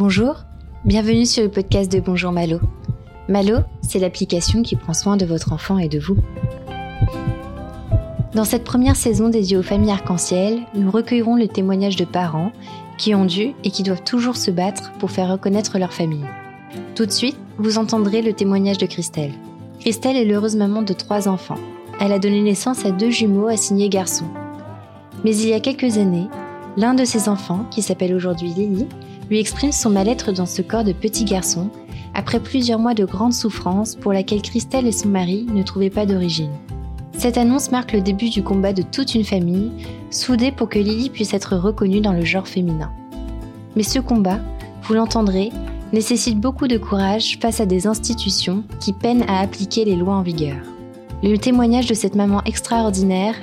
Bonjour, bienvenue sur le podcast de Bonjour Malo. Malo, c'est l'application qui prend soin de votre enfant et de vous. Dans cette première saison dédiée aux familles arc-en-ciel, nous recueillerons le témoignage de parents qui ont dû et qui doivent toujours se battre pour faire reconnaître leur famille. Tout de suite, vous entendrez le témoignage de Christelle. Christelle est l'heureuse maman de trois enfants. Elle a donné naissance à deux jumeaux assignés garçons. Mais il y a quelques années, l'un de ses enfants, qui s'appelle aujourd'hui Lily, lui exprime son mal-être dans ce corps de petit garçon, après plusieurs mois de grande souffrance pour laquelle Christelle et son mari ne trouvaient pas d'origine. Cette annonce marque le début du combat de toute une famille, soudée pour que Lily puisse être reconnue dans le genre féminin. Mais ce combat, vous l'entendrez, nécessite beaucoup de courage face à des institutions qui peinent à appliquer les lois en vigueur. Le témoignage de cette maman extraordinaire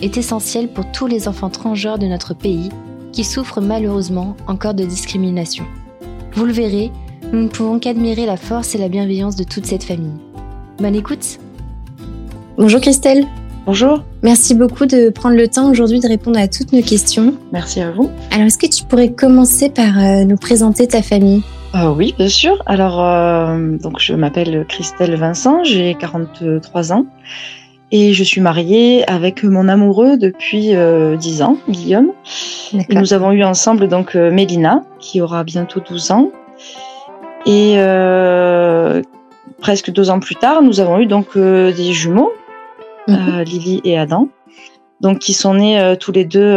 est essentiel pour tous les enfants transgenres de notre pays qui souffrent malheureusement encore de discrimination. Vous le verrez, nous ne pouvons qu'admirer la force et la bienveillance de toute cette famille. Bonne écoute Bonjour Christelle Bonjour. Merci beaucoup de prendre le temps aujourd'hui de répondre à toutes nos questions. Merci à vous. Alors, est-ce que tu pourrais commencer par euh, nous présenter ta famille? Euh, Oui, bien sûr. Alors, euh, donc je m'appelle Christelle Vincent, j'ai 43 ans et je suis mariée avec mon amoureux depuis 10 ans, Guillaume. Et nous avons eu ensemble donc Mélina, qui aura bientôt 12 ans. Et presque deux ans plus tard, nous avons eu donc des jumeaux, mhm. Lily et Adam, donc qui sont nés tous les deux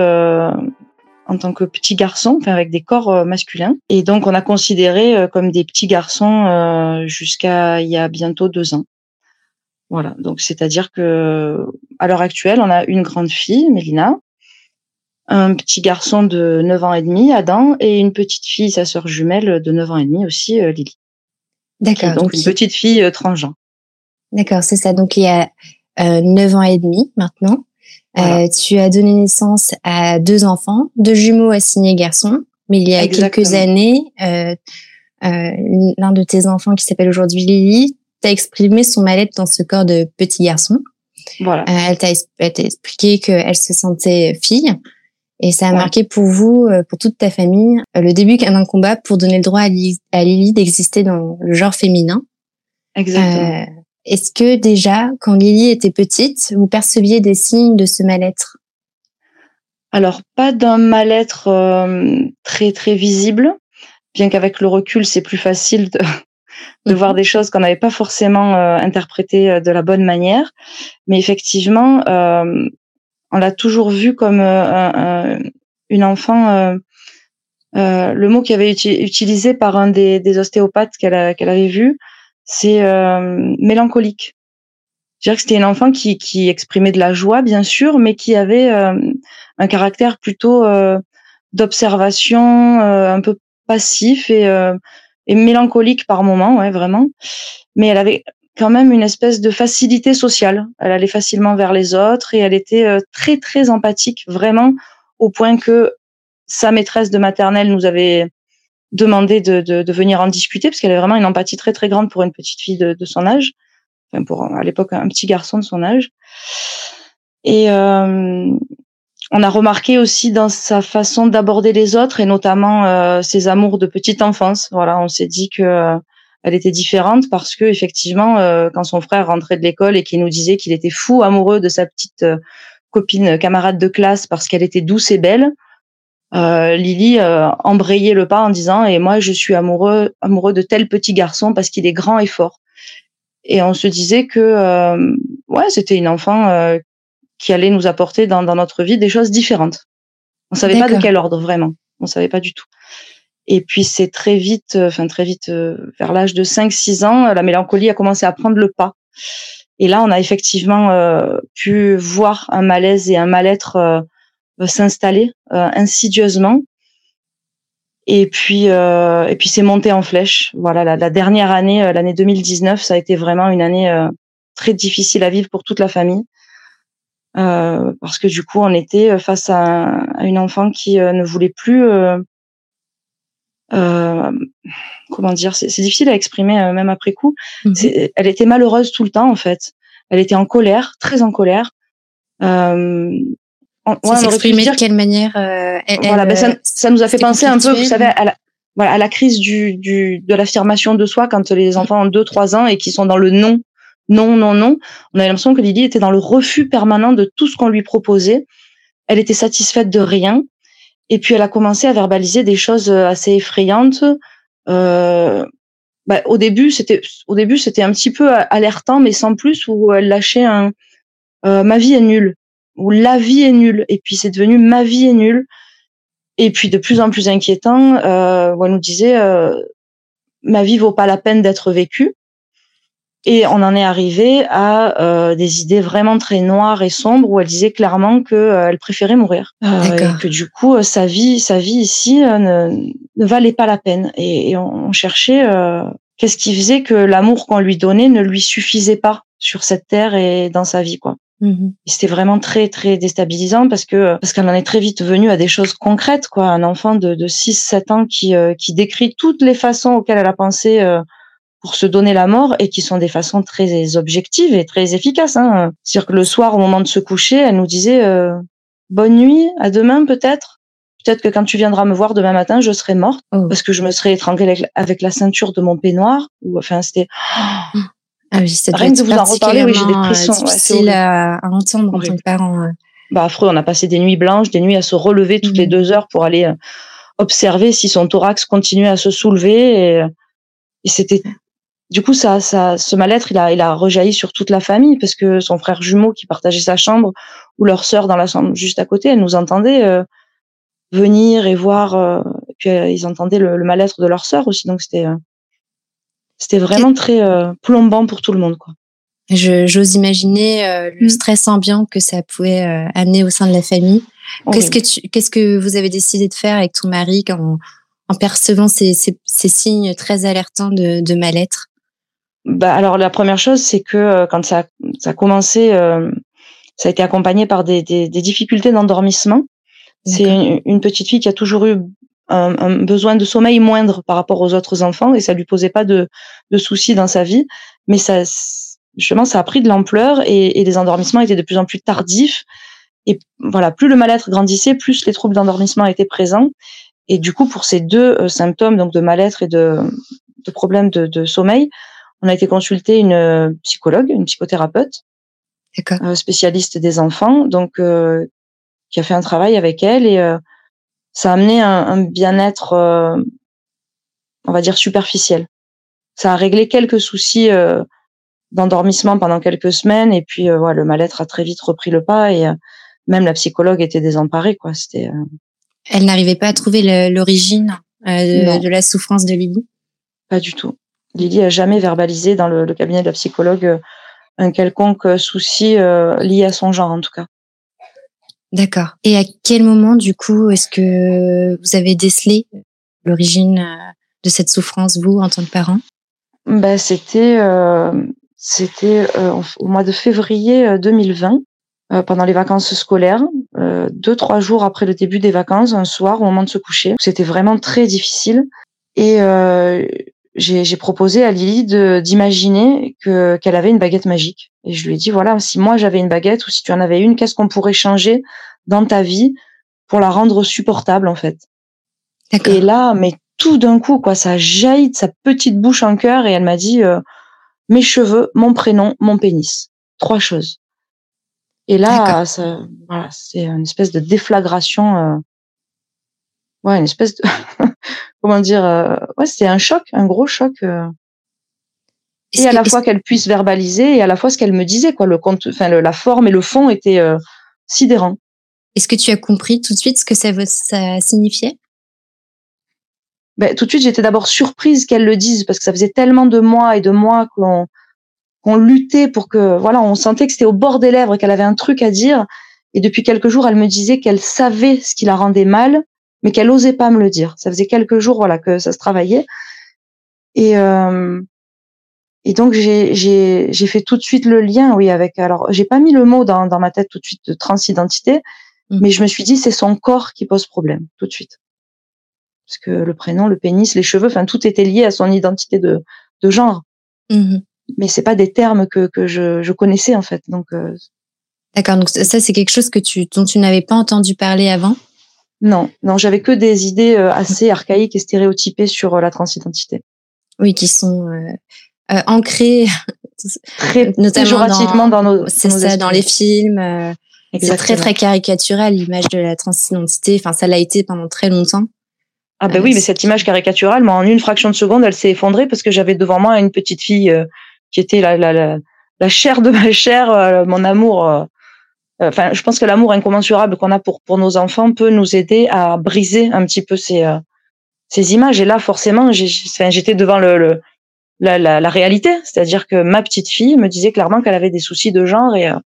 en tant que petits garçons, enfin avec des corps euh, masculins. Et donc on a considéré euh, comme des petits garçons euh, jusqu'à il y a bientôt deux ans. Voilà, donc c'est-à-dire que à l'heure actuelle, on a une grande fille, Mélina, un petit garçon de 9 ans et demi, Adam, et une petite fille, sa sœur jumelle de 9 ans et demi aussi, Lily. D'accord. Donc une petite fille transgenre. D'accord, c'est ça. Donc il y a euh, 9 ans et demi maintenant. Euh, tu as donné naissance à deux enfants, deux jumeaux assignés garçons, mais il y a quelques années, euh, euh, l'un de tes enfants qui s'appelle aujourd'hui Lily t'a exprimé son mal-être dans ce corps de petit garçon. Voilà. Euh, elle t'a expliqué qu'elle se sentait fille. Et ça a marqué pour vous, euh, pour toute ta famille, le début d'un combat pour donner le droit à, Lily d'exister dans le genre féminin. Exactement. Est-ce que déjà, quand Lily était petite, vous perceviez des signes de ce mal-être? Alors, pas d'un mal-être euh, très très visible, bien qu'avec le recul, c'est plus facile de, de voir mhm. des choses qu'on n'avait pas forcément euh, interprétées euh, de la bonne manière. Mais effectivement, on l'a toujours vu comme une enfant. le mot qui avait été utilisé par un des, des ostéopathes qu'elle avait vu, c'est euh, mélancolique. Dirais que c'était une enfant qui, qui exprimait de la joie, bien sûr, mais qui avait euh, un caractère plutôt euh, d'observation, un peu passif et, mélancolique par moments, ouais, vraiment. Mais elle avait quand même une espèce de facilité sociale. Elle allait facilement vers les autres et elle était très très empathique, vraiment au point que sa maîtresse de maternelle nous avait demandé de, de, venir en discuter parce qu'elle avait vraiment une empathie très très grande pour une petite fille de, de son âge, enfin pour à l'époque un petit garçon de son âge. Et euh, on a remarqué aussi dans sa façon d'aborder les autres et notamment euh, ses amours de petite enfance. Voilà, on s'est dit que euh, elle était différente parce que effectivement, euh, quand son frère rentrait de l'école et qu'il nous disait qu'il était fou amoureux de sa petite copine camarade de classe parce qu'elle était douce et belle, euh, Lily euh, embrayait le pas en disant et moi je suis amoureux amoureux de tel petit garçon parce qu'il est grand et fort. Et on se disait que euh, ouais c'était une enfant euh, qui allait nous apporter dans, dans, notre vie des choses différentes. On savait pas de quel ordre vraiment. On savait pas du tout. Et puis c'est très vite, enfin très vite, vers l'âge de 5-6 ans, la mélancolie a commencé à prendre le pas. Et là, on a effectivement pu voir un malaise et un mal-être s'installer euh, insidieusement. Et puis, euh, et puis c'est monté en flèche. Voilà, la, dernière année, euh, l'année 2019, ça a été vraiment une année très difficile à vivre pour toute la famille. Parce que du coup, on était face à, une enfant qui ne voulait plus. comment dire C'est difficile à exprimer même après coup. Mhm. Elle était malheureuse tout le temps en fait. Elle était en colère, très en colère. Euh, on, ouais, s'exprimer de quelle manière euh, Voilà, ben ça, ça, nous a fait penser un peu, vous savez, à la, voilà, à la crise du, du de l'affirmation de soi quand les enfants ont 2-3 ans et qui sont dans le non, non, non, non. On a l'impression que Lily était dans le refus permanent de tout ce qu'on lui proposait. Elle était satisfaite de rien. Et puis elle a commencé à verbaliser des choses assez effrayantes. Euh, bah, au début, c'était au début c'était un petit peu alertant, mais sans plus, où elle lâchait un euh, ma vie est nulle ou la vie est nulle. Et puis c'est devenu ma vie est nulle. Et puis de plus en plus inquiétant, euh, où elle nous disait euh, ma vie vaut pas la peine d'être vécue. Et on en est arrivé à euh, des idées vraiment très noires et sombres où elle disait clairement que euh, elle préférait mourir, euh, et que du coup euh, sa vie, sa vie ici ne, ne valait pas la peine. Et, et on cherchait qu'est-ce qui faisait que l'amour qu'on lui donnait ne lui suffisait pas sur cette terre et dans sa vie, quoi. Mmh c'était vraiment très très déstabilisant parce que parce qu'elle en est très vite venue à des choses concrètes quoi. Un enfant de, de 6-7 ans qui qui décrit toutes les façons auxquelles elle a pensé pour se donner la mort et qui sont des façons très objectives et très efficaces. Hein. C'est-à-dire que le soir, au moment de se coucher, elle nous disait euh, bonne nuit, à demain peut-être. Peut-être que quand tu viendras me voir demain matin, je serai morte oh. parce que je me serais étranglée avec, la ceinture de mon peignoir. Ou enfin, c'était ah oui, c'est rien de vous en reparler. Oui, j'ai des frissons. Euh, difficile à, à, entendre en tant que parent. Bah affreux. On a passé des nuits blanches, des nuits à se relever toutes les mmh. deux heures pour aller euh, observer si son thorax continuait à se soulever et, et c'était du coup, ça, ça, ce mal-être, il a, il a rejailli sur toute la famille parce que son frère jumeau qui partageait sa chambre ou leur sœur dans la chambre juste à côté, elle nous entendait euh, venir et voir. Euh, et puis euh, ils entendaient le, mal-être de leur sœur aussi, donc c'était, c'était vraiment très plombant pour tout le monde, quoi. j'ose imaginer le mmh. stress ambiant que ça pouvait amener au sein de la famille. Qu'est-ce que tu, qu'est-ce que vous avez décidé de faire avec ton mari en, en percevant ces, ces, ces signes très alertants de, de mal-être? Bah, alors la première chose, c'est que euh, quand ça, ça a commencé, euh, ça a été accompagné par des, des, des difficultés d'endormissement. C'est une, petite fille qui a toujours eu un, un, besoin de sommeil moindre par rapport aux autres enfants et ça lui posait pas de, de soucis dans sa vie. Mais ça, justement, ça a pris de l'ampleur et, et les endormissements étaient de plus en plus tardifs. Et voilà, plus le mal-être grandissait, plus les troubles d'endormissement étaient présents. Et du coup, pour ces deux euh, symptômes, donc de mal-être et de, de problèmes de, de sommeil, on a été consulter une euh, psychologue, une psychothérapeute, euh, spécialiste des enfants, donc euh, qui a fait un travail avec elle et ça a amené un, bien-être, on va dire superficiel. Ça a réglé quelques soucis d'endormissement pendant quelques semaines et puis ouais, le mal-être a très vite repris le pas et même la psychologue était désemparée quoi. C'était. Elle n'arrivait pas à trouver l'origine de, de, la souffrance de Lily? Pas du tout. Lily a jamais verbalisé dans le, cabinet de la psychologue euh, un quelconque euh, souci euh, lié à son genre en tout cas. D'accord. Et à quel moment du coup est-ce que vous avez décelé l'origine de cette souffrance vous en tant que parent? Ben c'était c'était au mois de février 2020 pendant les vacances scolaires, deux trois jours après le début des vacances, un soir au moment de se coucher. C'était vraiment très difficile et j'ai proposé à Lily d'imaginer que qu'elle avait une baguette magique. Et je lui ai dit voilà, si moi j'avais une baguette ou si tu en avais une, qu'est-ce qu'on pourrait changer dans ta vie pour la rendre supportable en fait? Et là, mais tout d'un coup, quoi, ça jaillit de sa petite bouche en cœur et elle m'a dit euh, mes cheveux, mon prénom, mon pénis, trois choses. Et là, ça, voilà, c'est une espèce de déflagration. Euh, ouais, une espèce de comment dire, euh, ouais, c'est un choc, un gros choc. Euh. et à la fois qu'elle puisse verbaliser et à la fois ce qu'elle me disait, quoi. Le compte, enfin, la forme et le fond étaient euh, sidérants. Est-ce que tu as compris tout de suite ce que ça, ça signifiait? Ben, tout de suite, j'étais d'abord surprise qu'elle le dise parce que ça faisait tellement de mois et de mois qu'on qu'on luttait pour que, voilà, on sentait que c'était au bord des lèvres, qu'elle avait un truc à dire. Et depuis quelques jours, elle me disait qu'elle savait ce qui la rendait mal mais qu'elle osait pas me le dire. Ça faisait quelques jours, voilà, que ça se travaillait. Et euh, et donc j'ai j'ai j'ai fait tout de suite le lien, oui, avec. Alors j'ai pas mis le mot dans dans ma tête tout de suite de transidentité, mmh. mais je me suis dit c'est son corps qui pose problème tout de suite, parce que le prénom, le pénis, les cheveux, enfin tout était lié à son identité de de genre. Mmh. Mais c'est pas des termes que que je je connaissais en fait, donc. Euh, D'accord, donc ça c'est quelque chose que tu dont tu n'avais pas entendu parler avant? Non, non, j'avais que des idées assez archaïques et stéréotypées sur la transidentité. Oui, qui sont ancrées très notamment dans, nos. C'est ça, dans les films. c'est très très caricatural l'image de la transidentité. Enfin, ça l'a été pendant très longtemps. Ah ben oui, mais cette image caricaturale, moi, en une fraction de seconde, elle s'est effondrée parce que j'avais devant moi une petite fille qui était la, la, la, la, chair de ma chair, mon amour euh, enfin, je pense que l'amour incommensurable qu'on a pour pour nos enfants peut nous aider à briser un petit peu ces euh, ces images. Et là, forcément, j'étais devant le, le la, la, la, réalité, c'est-à-dire que ma petite fille me disait clairement qu'elle avait des soucis de genre et euh,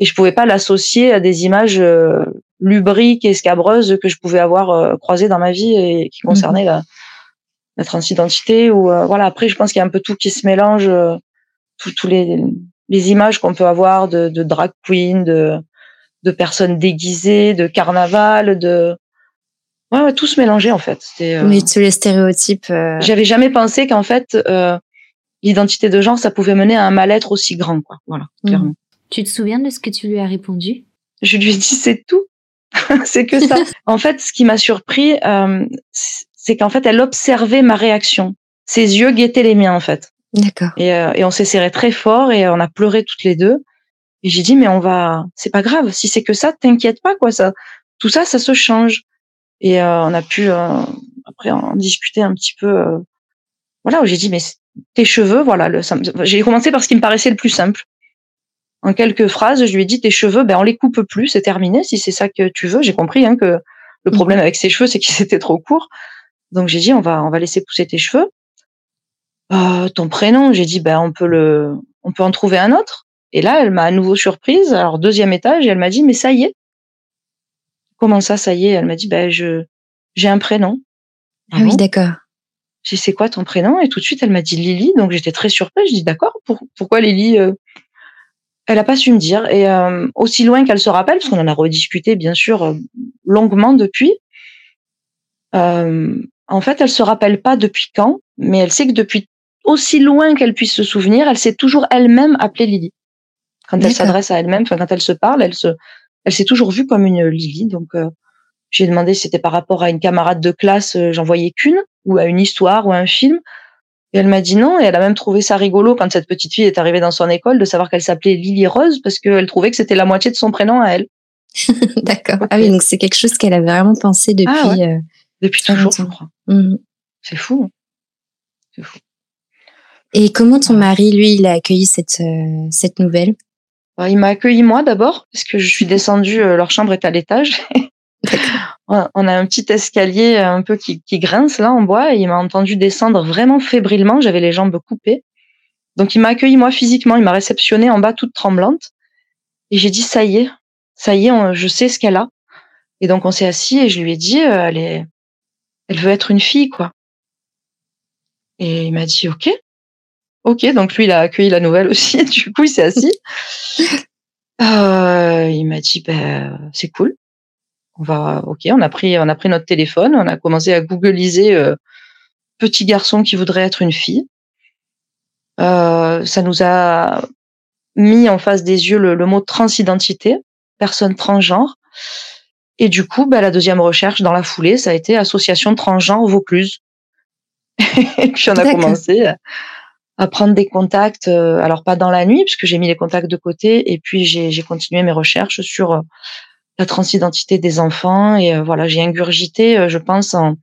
et je pouvais pas l'associer à des images lubriques et scabreuses que je pouvais avoir croisées dans ma vie et qui mmh concernaient la, la transidentité ou voilà. Après, je pense qu'il y a un peu tout qui se mélange, tous les les images qu'on peut avoir de, de drag queen, de, de personnes déguisées, de carnaval, de ouais, ouais tout se mélangeait en fait. Euh... tous les stéréotypes. Euh... J'avais jamais pensé qu'en fait euh, l'identité de genre ça pouvait mener à un mal-être aussi grand quoi. Voilà, mmh. clairement. Tu te souviens de ce que tu lui as répondu? Je lui ai dit c'est tout. c'est que ça. en fait, ce qui m'a surpris, euh, c'est qu'en fait, elle observait ma réaction. Ses yeux guettaient les miens, en fait. D'accord. Et, euh, et on s'est serré très fort et on a pleuré toutes les deux. Et j'ai dit mais on va, c'est pas grave. Si c'est que ça, t'inquiète pas quoi. Ça, tout ça, ça se change. Et euh, on a pu euh, après en discuter un petit peu. Euh, voilà, j'ai dit mais tes cheveux, voilà. Le, j'ai commencé par ce qui me paraissait le plus simple. En quelques phrases, je lui ai dit tes cheveux, ben on les coupe plus, c'est terminé. Si c'est ça que tu veux, j'ai compris hein, que le problème avec ses cheveux, c'est qu'ils étaient trop courts. Donc j'ai dit on va on va laisser pousser tes cheveux. Euh, ton prénom. J'ai dit, ben, on peut le, on peut en trouver un autre. Et là, elle m'a à nouveau surprise. Alors, deuxième étage, et elle m'a dit, mais ça y est. Comment ça, ça y est? Elle m'a dit, ben, je, j'ai un prénom. Ah, oui, d'accord. J'ai dit, c'est quoi ton prénom? Et tout de suite, elle m'a dit Lily. Donc, j'étais très surprise. Je dis, d'accord. pourquoi Lily? Euh? Elle a pas su me dire. Et euh, aussi loin qu'elle se rappelle, parce qu'on en a rediscuté, bien sûr, longuement depuis. en fait, elle se rappelle pas depuis quand, mais elle sait que depuis aussi loin qu'elle puisse se souvenir, elle s'est toujours elle-même appelée Lily. Quand elle s'adresse à elle-même, quand elle se parle, elle se, elle s'est toujours vue comme une Lily. Donc euh, j'ai demandé si c'était par rapport à une camarade de classe, euh, j'en voyais qu'une, ou à une histoire ou à un film. Et elle m'a dit non, et elle a même trouvé ça rigolo quand cette petite fille est arrivée dans son école de savoir qu'elle s'appelait Lily Rose parce qu'elle trouvait que c'était la moitié de son prénom à elle. D'accord. Ah oui, donc c'est quelque chose qu'elle avait vraiment pensé depuis. Ah euh, depuis toujours, je crois. Mmh. C'est fou. Hein. C'est fou. Et comment ton mari, lui, il a accueilli cette, euh, cette nouvelle? Bah, Il m'a accueilli moi d'abord, parce que je suis descendue, euh, leur chambre est à l'étage. on a un petit escalier un peu qui, qui grince là en bois et il m'a entendu descendre vraiment fébrilement, j'avais les jambes coupées. Donc il m'a accueilli moi physiquement, il m'a réceptionné en bas toute tremblante et j'ai dit ça y est, ça y est, je sais ce qu'elle a. Et donc on s'est assis et je lui ai dit euh, elle est elle veut être une fille quoi. Et il m'a dit OK. Ok, donc lui, il a accueilli la nouvelle aussi. Du coup, il s'est assis. Euh, il m'a dit, ben, c'est cool. On va, ok, on a pris, on a pris notre téléphone, on a commencé à googliser euh, petit garçon qui voudrait être une fille. Euh, ça nous a mis en face des yeux le, mot transidentité, personne transgenre. Et du coup, ben, la deuxième recherche dans la foulée, ça a été association transgenre Vaucluse. et puis on a commencé à prendre des contacts, euh, alors pas dans la nuit, puisque j'ai mis les contacts de côté, et puis j'ai continué mes recherches sur euh, la transidentité des enfants, et euh, voilà, j'ai ingurgité, je pense, en,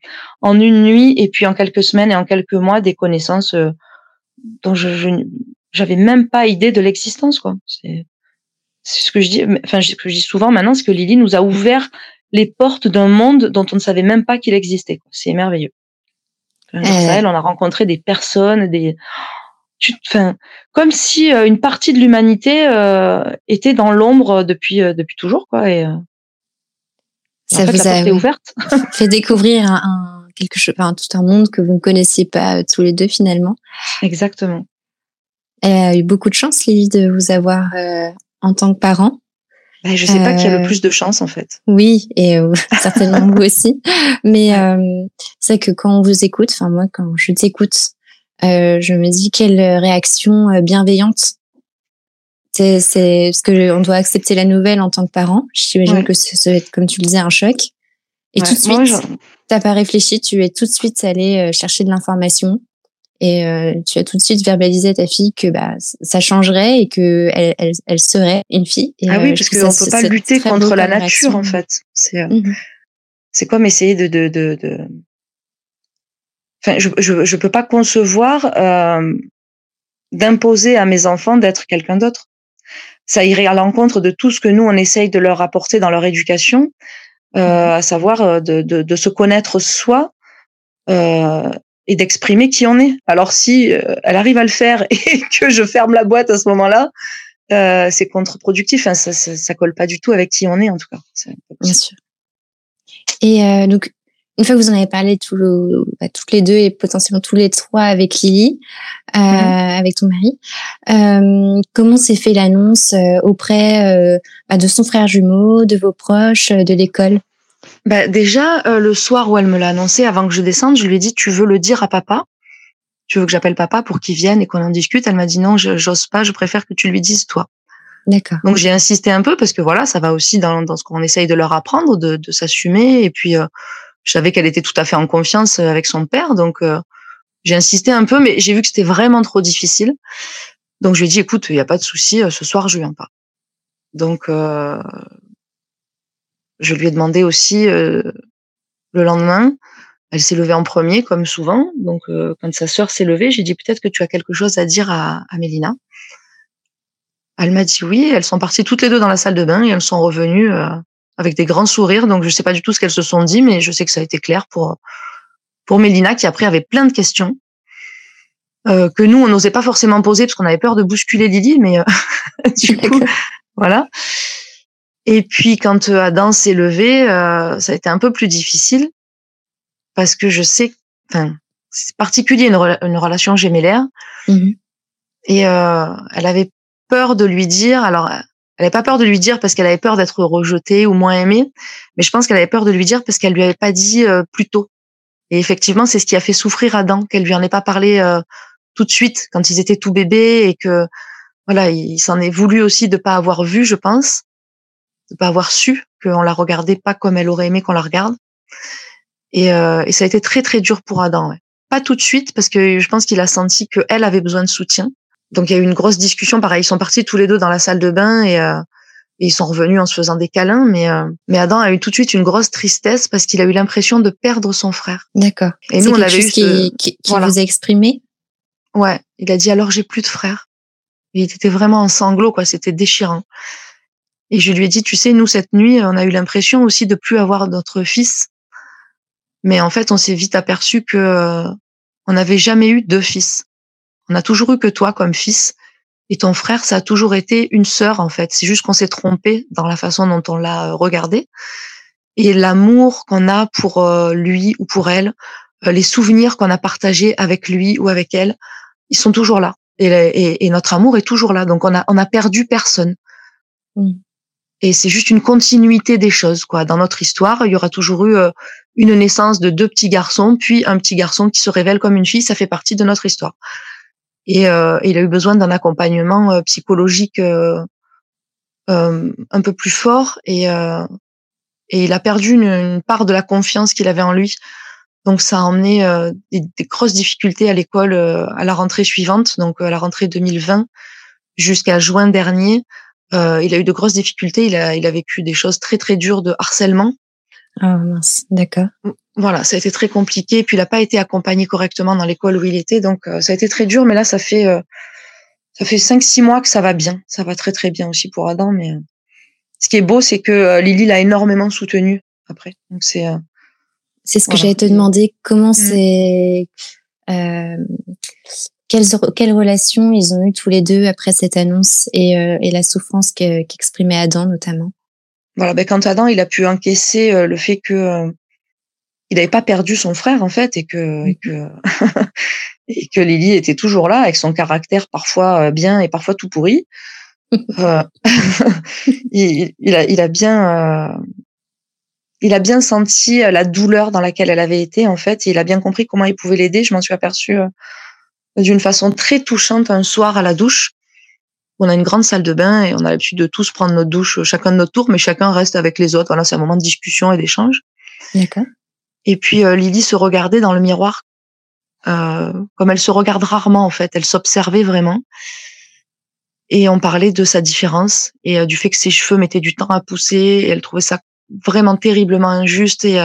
en une nuit, et puis en quelques semaines et en quelques mois, des connaissances dont je j'avais même pas idée de l'existence, quoi. C'est ce que je dis, enfin, ce que je dis souvent maintenant, c'est que Lily nous a ouvert les portes d'un monde dont on ne savait même pas qu'il existait. C'est merveilleux. elle, on a rencontré des personnes, des enfin, comme si euh, une partie de l'humanité euh, était dans l'ombre depuis euh, depuis toujours, quoi. Et ça vous a ouverte. fait découvrir un, quelque chose, enfin, tout un monde que vous ne connaissiez pas tous les deux finalement. Exactement. Elle a eu beaucoup de chance, Lily, de vous avoir en tant que parent. Ben, je sais pas qui a le plus de chance en fait. Oui, et certainement vous aussi. Mais c'est que quand on vous écoute, enfin moi quand je t'écoute, euh, je me dis quelle réaction euh, bienveillante. C'est, c'est parce que on doit accepter la nouvelle en tant que parent. J'imagine que ça va être, comme tu le disais, un choc. Et tout de suite, t'as pas réfléchi, tu es tout de suite allé chercher de l'information et tu as tout de suite verbalisé à ta fille que bah ça changerait et que elle, elle, serait une fille. ah oui, parce qu'on peut pas lutter contre la nature en fait. C'est mmh c'est comme essayer de, de, de, de... Enfin, je, je, je peux pas concevoir euh, d'imposer à mes enfants d'être quelqu'un d'autre. Ça irait à l'encontre de tout ce que nous on essaye de leur apporter dans leur éducation, euh, mhm. à savoir euh, de, de, de, se connaître soi euh, et d'exprimer qui on est. Alors si euh, elle arrive à le faire et que je ferme la boîte à ce moment-là, euh, c'est contre-productif. Hein, ça, ça, ça, colle pas du tout avec qui on est en tout cas. Bien sûr. Et euh, donc, une fois que vous en avez parlé tout le, bah, toutes les deux et potentiellement tous les trois avec Lily, euh, mhm. avec ton mari, euh, comment s'est fait l'annonce euh, auprès bah, de son frère jumeau, de vos proches, de l'école? Bah, Déjà, le soir où elle me l'a annoncé, avant que je descende, je lui ai dit, tu veux le dire à papa? Tu veux que j'appelle papa pour qu'il vienne et qu'on en discute? Elle m'a dit, non, j'ose pas, je préfère que tu lui dises toi. D'accord. Donc j'ai insisté un peu parce que voilà, ça va aussi dans, dans ce qu'on essaye de leur apprendre, de, de s'assumer. Et puis euh, je savais qu'elle était tout à fait en confiance avec son père, donc euh, j'ai insisté un peu, mais j'ai vu que c'était vraiment trop difficile. Donc je lui ai dit, écoute, il n'y a pas de souci, euh, ce soir je viens pas. Donc euh, je lui ai demandé aussi le lendemain. Elle s'est levée en premier, comme souvent. Donc quand sa sœur s'est levée, j'ai dit peut-être que tu as quelque chose à dire à, à Mélina. Elle m'a dit oui. Elles sont parties toutes les deux dans la salle de bain et elles sont revenues euh, avec des grands sourires. Donc je sais pas du tout ce qu'elles se sont dit, mais je sais que ça a été clair pour pour Mélina qui après avait plein de questions euh, que nous on n'osait pas forcément poser parce qu'on avait peur de bousculer Lily, mais euh, du coup voilà. Et puis quand Adam s'est levé, ça a été un peu plus difficile parce que je sais, enfin c'est particulier une, relation gémellaire. Mmh et euh, elle avait peur de lui dire. Alors, elle n'avait pas peur de lui dire parce qu'elle avait peur d'être rejetée ou moins aimée, mais je pense qu'elle avait peur de lui dire parce qu'elle lui avait pas dit euh, plus tôt. Et effectivement, c'est ce qui a fait souffrir Adam, qu'elle lui en ait pas parlé euh, tout de suite quand ils étaient tout bébés et que voilà, il s'en est voulu aussi de pas avoir vu, je pense, de pas avoir su qu'on la regardait pas comme elle aurait aimé qu'on la regarde. Et, euh, et ça a été très très dur pour Adam. Ouais. Pas tout de suite parce que je pense qu'il a senti qu'elle avait besoin de soutien donc il y a eu une grosse discussion. Pareil, ils sont partis tous les deux dans la salle de bain et, euh, ils sont revenus en se faisant des câlins. Mais, euh, mais Adam a eu tout de suite une grosse tristesse parce qu'il a eu l'impression de perdre son frère. D'accord. Et nous, on avait eu qui, qui, qui vous a exprimé? Ouais, il a dit alors j'ai plus de frère. il était vraiment en sanglots, quoi. C'était déchirant. Et je lui ai dit, tu sais, nous cette nuit, on a eu l'impression aussi de plus avoir notre fils. Mais en fait, on s'est vite aperçu que euh, on n'avait jamais eu deux fils. On a toujours eu que toi comme fils. Et ton frère, ça a toujours été une sœur, en fait. C'est juste qu'on s'est trompé dans la façon dont on l'a euh, regardé. Et l'amour qu'on a pour euh, lui ou pour elle, euh, les souvenirs qu'on a partagés avec lui ou avec elle, ils sont toujours là. Et, notre amour est toujours là. Donc on a, on a perdu personne. Mm. Et c'est juste une continuité des choses, quoi. Dans notre histoire, il y aura toujours eu une naissance de deux petits garçons, puis un petit garçon qui se révèle comme une fille. Ça fait partie de notre histoire et euh, il a eu besoin d'un accompagnement euh, psychologique euh, un peu plus fort et, et il a perdu une, part de la confiance qu'il avait en lui. Donc ça a emmené des, des, grosses difficultés à l'école à la rentrée suivante, donc à la rentrée 2020 jusqu'à juin dernier. Euh, il a eu de grosses difficultés. Il a, il a vécu des choses très très dures de harcèlement. Ah mince, d'accord. Voilà, ça a été très compliqué. Et puis il n'a pas été accompagné correctement dans l'école où il était, donc euh, ça a été très dur. Mais là, ça fait euh, ça fait cinq six mois que ça va bien. Ça va très très bien aussi pour Adam. Mais euh, ce qui est beau, c'est que Lily l'a énormément soutenu après. Donc c'est c'est ce que j'allais te demander. Comment mmh. c'est quelles, quelles relations ils ont eu tous les deux après cette annonce et, et la souffrance qu'exprimait Adam notamment? Voilà, ben quand Adam il a pu encaisser le fait que il n'avait pas perdu son frère en fait et que et que et que Lily était toujours là avec son caractère parfois euh, bien et parfois tout pourri. euh, il, il, a, il a bien il a bien senti la douleur dans laquelle elle avait été en fait et il a bien compris comment il pouvait l'aider. Je m'en suis aperçue d'une façon très touchante un soir à la douche on a une grande salle de bain et on a l'habitude de tous prendre notre douche chacun de notre tour, mais chacun reste avec les autres. Voilà, c'est un moment de discussion et d'échange. D'accord. Et puis Lily se regardait dans le miroir comme elle se regarde rarement en fait. Elle s'observait vraiment. Et on parlait de sa différence et du fait que ses cheveux mettaient du temps à pousser. Et elle trouvait ça vraiment terriblement injuste et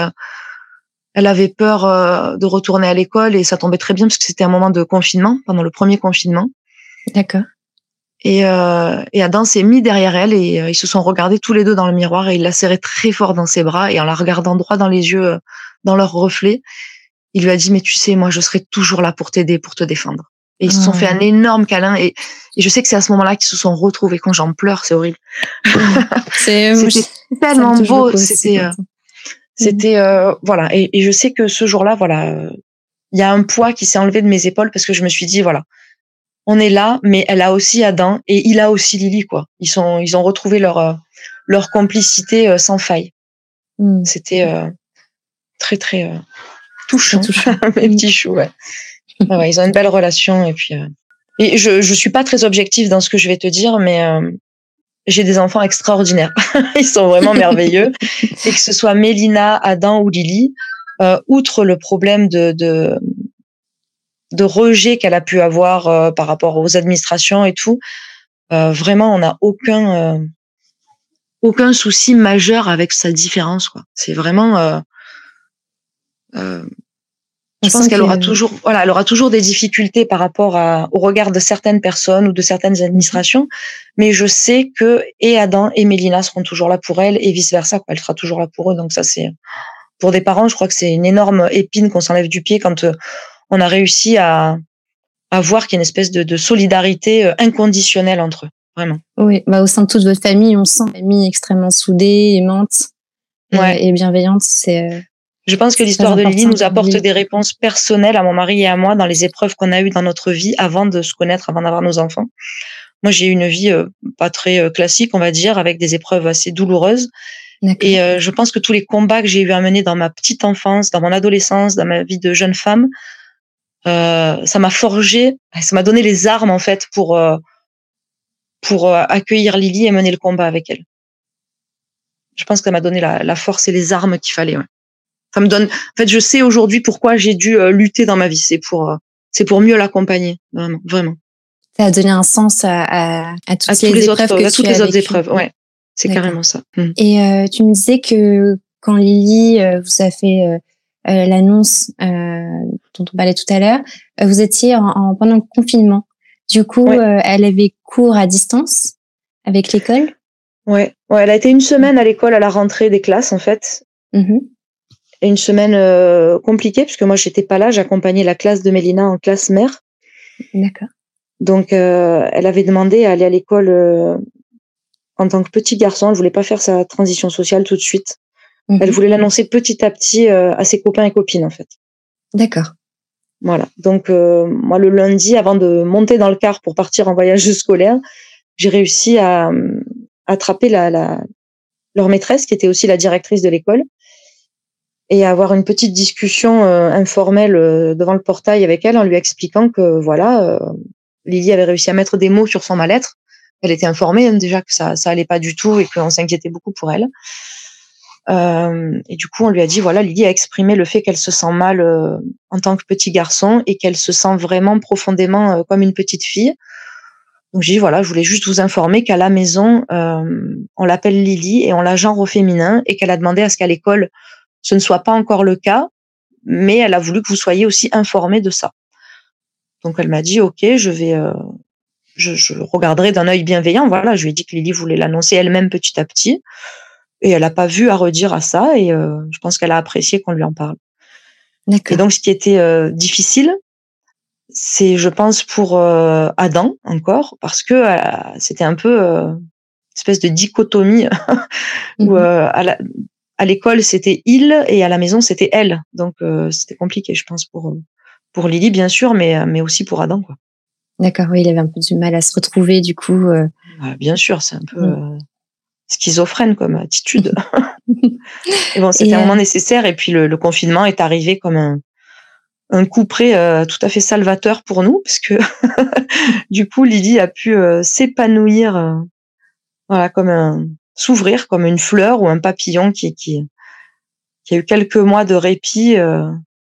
elle avait peur euh, de retourner à l'école et ça tombait très bien parce que c'était un moment de confinement, pendant le premier confinement. D'accord. Et, euh, et Adam s'est mis derrière elle et euh, ils se sont regardés tous les deux dans le miroir et il l'a serré très fort dans ses bras et en la regardant droit dans les yeux, euh, dans leur reflet, il lui a dit mais tu sais moi je serai toujours là pour t'aider, pour te défendre. Et ils se sont fait un énorme câlin et, et je sais que c'est à ce moment-là qu'ils se sont retrouvés. Quand j'en pleure, c'est horrible. C'est tellement beau. C'était c'était euh, voilà, et, et, je sais que ce jour-là, voilà, il y a un poids qui s'est enlevé de mes épaules parce que je me suis dit voilà, on est là, mais elle a aussi Adam et il a aussi Lily quoi. Ils sont, ils ont retrouvé leur euh, leur complicité euh, sans faille. Mm. C'était euh, très très touchant, touchant. mes petits choux. Ouais. ouais. ils ont une belle relation et puis. et je je suis pas très objective dans ce que je vais te dire, mais j'ai des enfants extraordinaires. Ils sont vraiment merveilleux. Et que ce soit Mélina, Adam ou Lily, euh, outre le problème de, de, de rejet qu'elle a pu avoir euh, par rapport aux administrations et tout, euh, vraiment, on n'a aucun, euh, aucun souci majeur avec sa différence. Quoi. C'est vraiment... Je pense qu'elle aura toujours, voilà, elle aura toujours des difficultés par rapport à, au regard de certaines personnes ou de certaines administrations, mais je sais que et Adam et Mélina seront toujours là pour elle et vice versa, quoi. Elle sera toujours là pour eux. Donc ça, c'est pour des parents, je crois que c'est une énorme épine qu'on s'enlève du pied quand on a réussi à, à voir qu'il y a une espèce de, de solidarité euh, inconditionnelle entre eux, vraiment. Oui, bah au sein de toute votre famille, on sent une famille extrêmement soudée, aimante ouais. et bienveillante. C'est je pense que l'histoire de Lily nous apporte des réponses personnelles à mon mari et à moi dans les épreuves qu'on a eues dans notre vie avant de se connaître, avant d'avoir nos enfants. Moi, j'ai eu une vie euh, pas très euh, classique, on va dire, avec des épreuves assez douloureuses. Et euh, je pense que tous les combats que j'ai eu à mener dans ma petite enfance, dans mon adolescence, dans ma vie de jeune femme, ça m'a forgé, ça m'a donné les armes en fait pour pour accueillir Lily et mener le combat avec elle. Je pense que ça m'a donné la, la, force et les armes qu'il fallait. Ouais ça me donne. En fait, je sais aujourd'hui pourquoi j'ai dû euh, lutter dans ma vie. C'est pour, euh, c'est pour mieux l'accompagner, vraiment, vraiment. Ça a donné un sens à, à, à toutes les, les épreuves autres, que à toutes les autres épreuves. Ouais, c'est carrément ça. Mmh. Et euh, tu me disais que quand Lily euh, vous a fait euh, l'annonce dont on parlait tout à l'heure, vous étiez en, en, pendant le confinement. Du coup, ouais. elle avait cours à distance avec l'école? Ouais, ouais, elle a été une semaine à l'école à la rentrée des classes en fait. Mmh et une semaine euh, compliquée puisque moi j'étais pas là, j'accompagnais la classe de Mélina en classe mère. D'accord. Donc euh, elle avait demandé à aller à l'école euh, en tant que petit garçon, elle voulait pas faire sa transition sociale tout de suite. Elle voulait l'annoncer petit à petit euh, à ses copains et copines en fait. D'accord. Voilà. Donc euh, moi le lundi avant de monter dans le car pour partir en voyage scolaire, j'ai réussi à, à attraper leur maîtresse qui était aussi la directrice de l'école et avoir une petite discussion euh, informelle euh, devant le portail avec elle en lui expliquant que voilà, euh, Lily avait réussi à mettre des mots sur son mal-être. Elle était informée hein, déjà que ça ça allait pas du tout et qu'on s'inquiétait beaucoup pour elle. Euh, et du coup, on lui a dit voilà, Lily a exprimé le fait qu'elle se sent mal euh, en tant que petit garçon et qu'elle se sent vraiment profondément euh, comme une petite fille. Donc j'ai dit voilà, je voulais juste vous informer qu'à la maison, on l'appelle Lily et on la genre au féminin et qu'elle a demandé à ce qu'à l'école ce ne soit pas encore le cas, mais elle a voulu que vous soyez aussi informés de ça. Donc elle m'a dit ok, je vais, je, regarderai d'un œil bienveillant. Voilà, je lui ai dit que Lily voulait l'annoncer elle-même petit à petit, et elle n'a pas vu à redire à ça, et euh, je pense qu'elle a apprécié qu'on lui en parle. Et donc ce qui était euh, difficile, c'est, je pense, pour euh, Adam encore, parce que c'était un peu une espèce de dichotomie où Mhm. à l'école c'était il et à la maison c'était elle. Donc c'était compliqué, je pense pour pour Lily bien sûr, mais mais aussi pour Adam quoi. D'accord, oui, il avait un peu du mal à se retrouver du coup. Euh... Ah, bien sûr, c'est un peu euh, schizophrène comme attitude. et bon, c'était un moment nécessaire et puis le, le, confinement est arrivé comme un un coup près euh, tout à fait salvateur pour nous parce que du coup Lily a pu euh, s'épanouir voilà comme un s'ouvrir comme une fleur ou un papillon qui, qui, qu'il y a eu quelques mois de répit,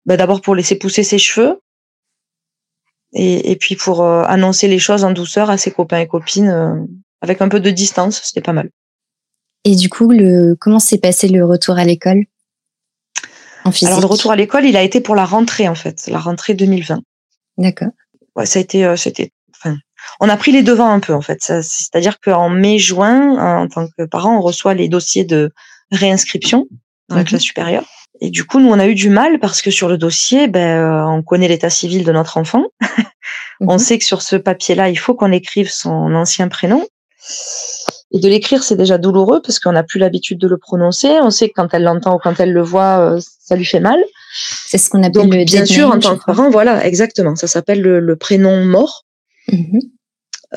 bah, d'abord pour laisser pousser ses cheveux, et, et puis pour annoncer les choses en douceur à ses copains et copines, avec un peu de distance, c'était pas mal. Et du coup, le, comment s'est passé le retour à l'école? En physique? Alors le retour à l'école, il a été pour la rentrée en fait, la rentrée 2020. D'accord. Ouais, ça a été, c'était, enfin, on a pris les devants un peu en fait. C'est-à-dire qu'en mai-juin, en tant que parent, on reçoit les dossiers de réinscription dans la mhm. classe supérieure. Et du coup, nous, on a eu du mal parce que sur le dossier, ben, euh, on connaît l'état civil de notre enfant. On mhm. sait que sur ce papier-là, il faut qu'on écrive son ancien prénom. Et de l'écrire, c'est déjà douloureux parce qu'on n'a plus l'habitude de le prononcer. On sait que quand elle l'entend ou quand elle le voit, euh, ça lui fait mal. C'est ce qu'on appelle le Bien sûr, en tant que parent, voilà, exactement. Ça s'appelle le, prénom mort.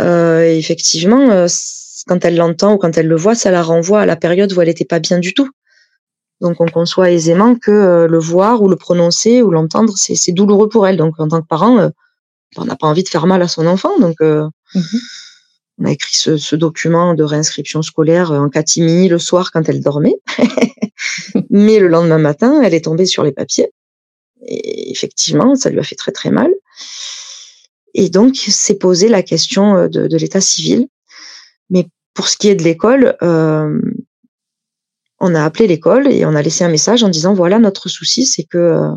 Euh, effectivement, euh, quand elle l'entend ou quand elle le voit, ça la renvoie à la période où elle n'était pas bien du tout. Donc on conçoit aisément que le voir ou le prononcer ou l'entendre, c'est douloureux pour elle. Donc en tant que parent, on n'a pas envie de faire mal à son enfant. Donc mhm on a écrit ce, document de réinscription scolaire en catimini le soir quand elle dormait. Mais le lendemain matin, elle est tombée sur les papiers. Et effectivement, ça lui a fait très très mal. Et donc, s'est posé la question euh, de, l'état civil. Mais pour ce qui est de l'école, euh, on a appelé l'école et on a laissé un message en disant voilà notre souci, c'est que euh,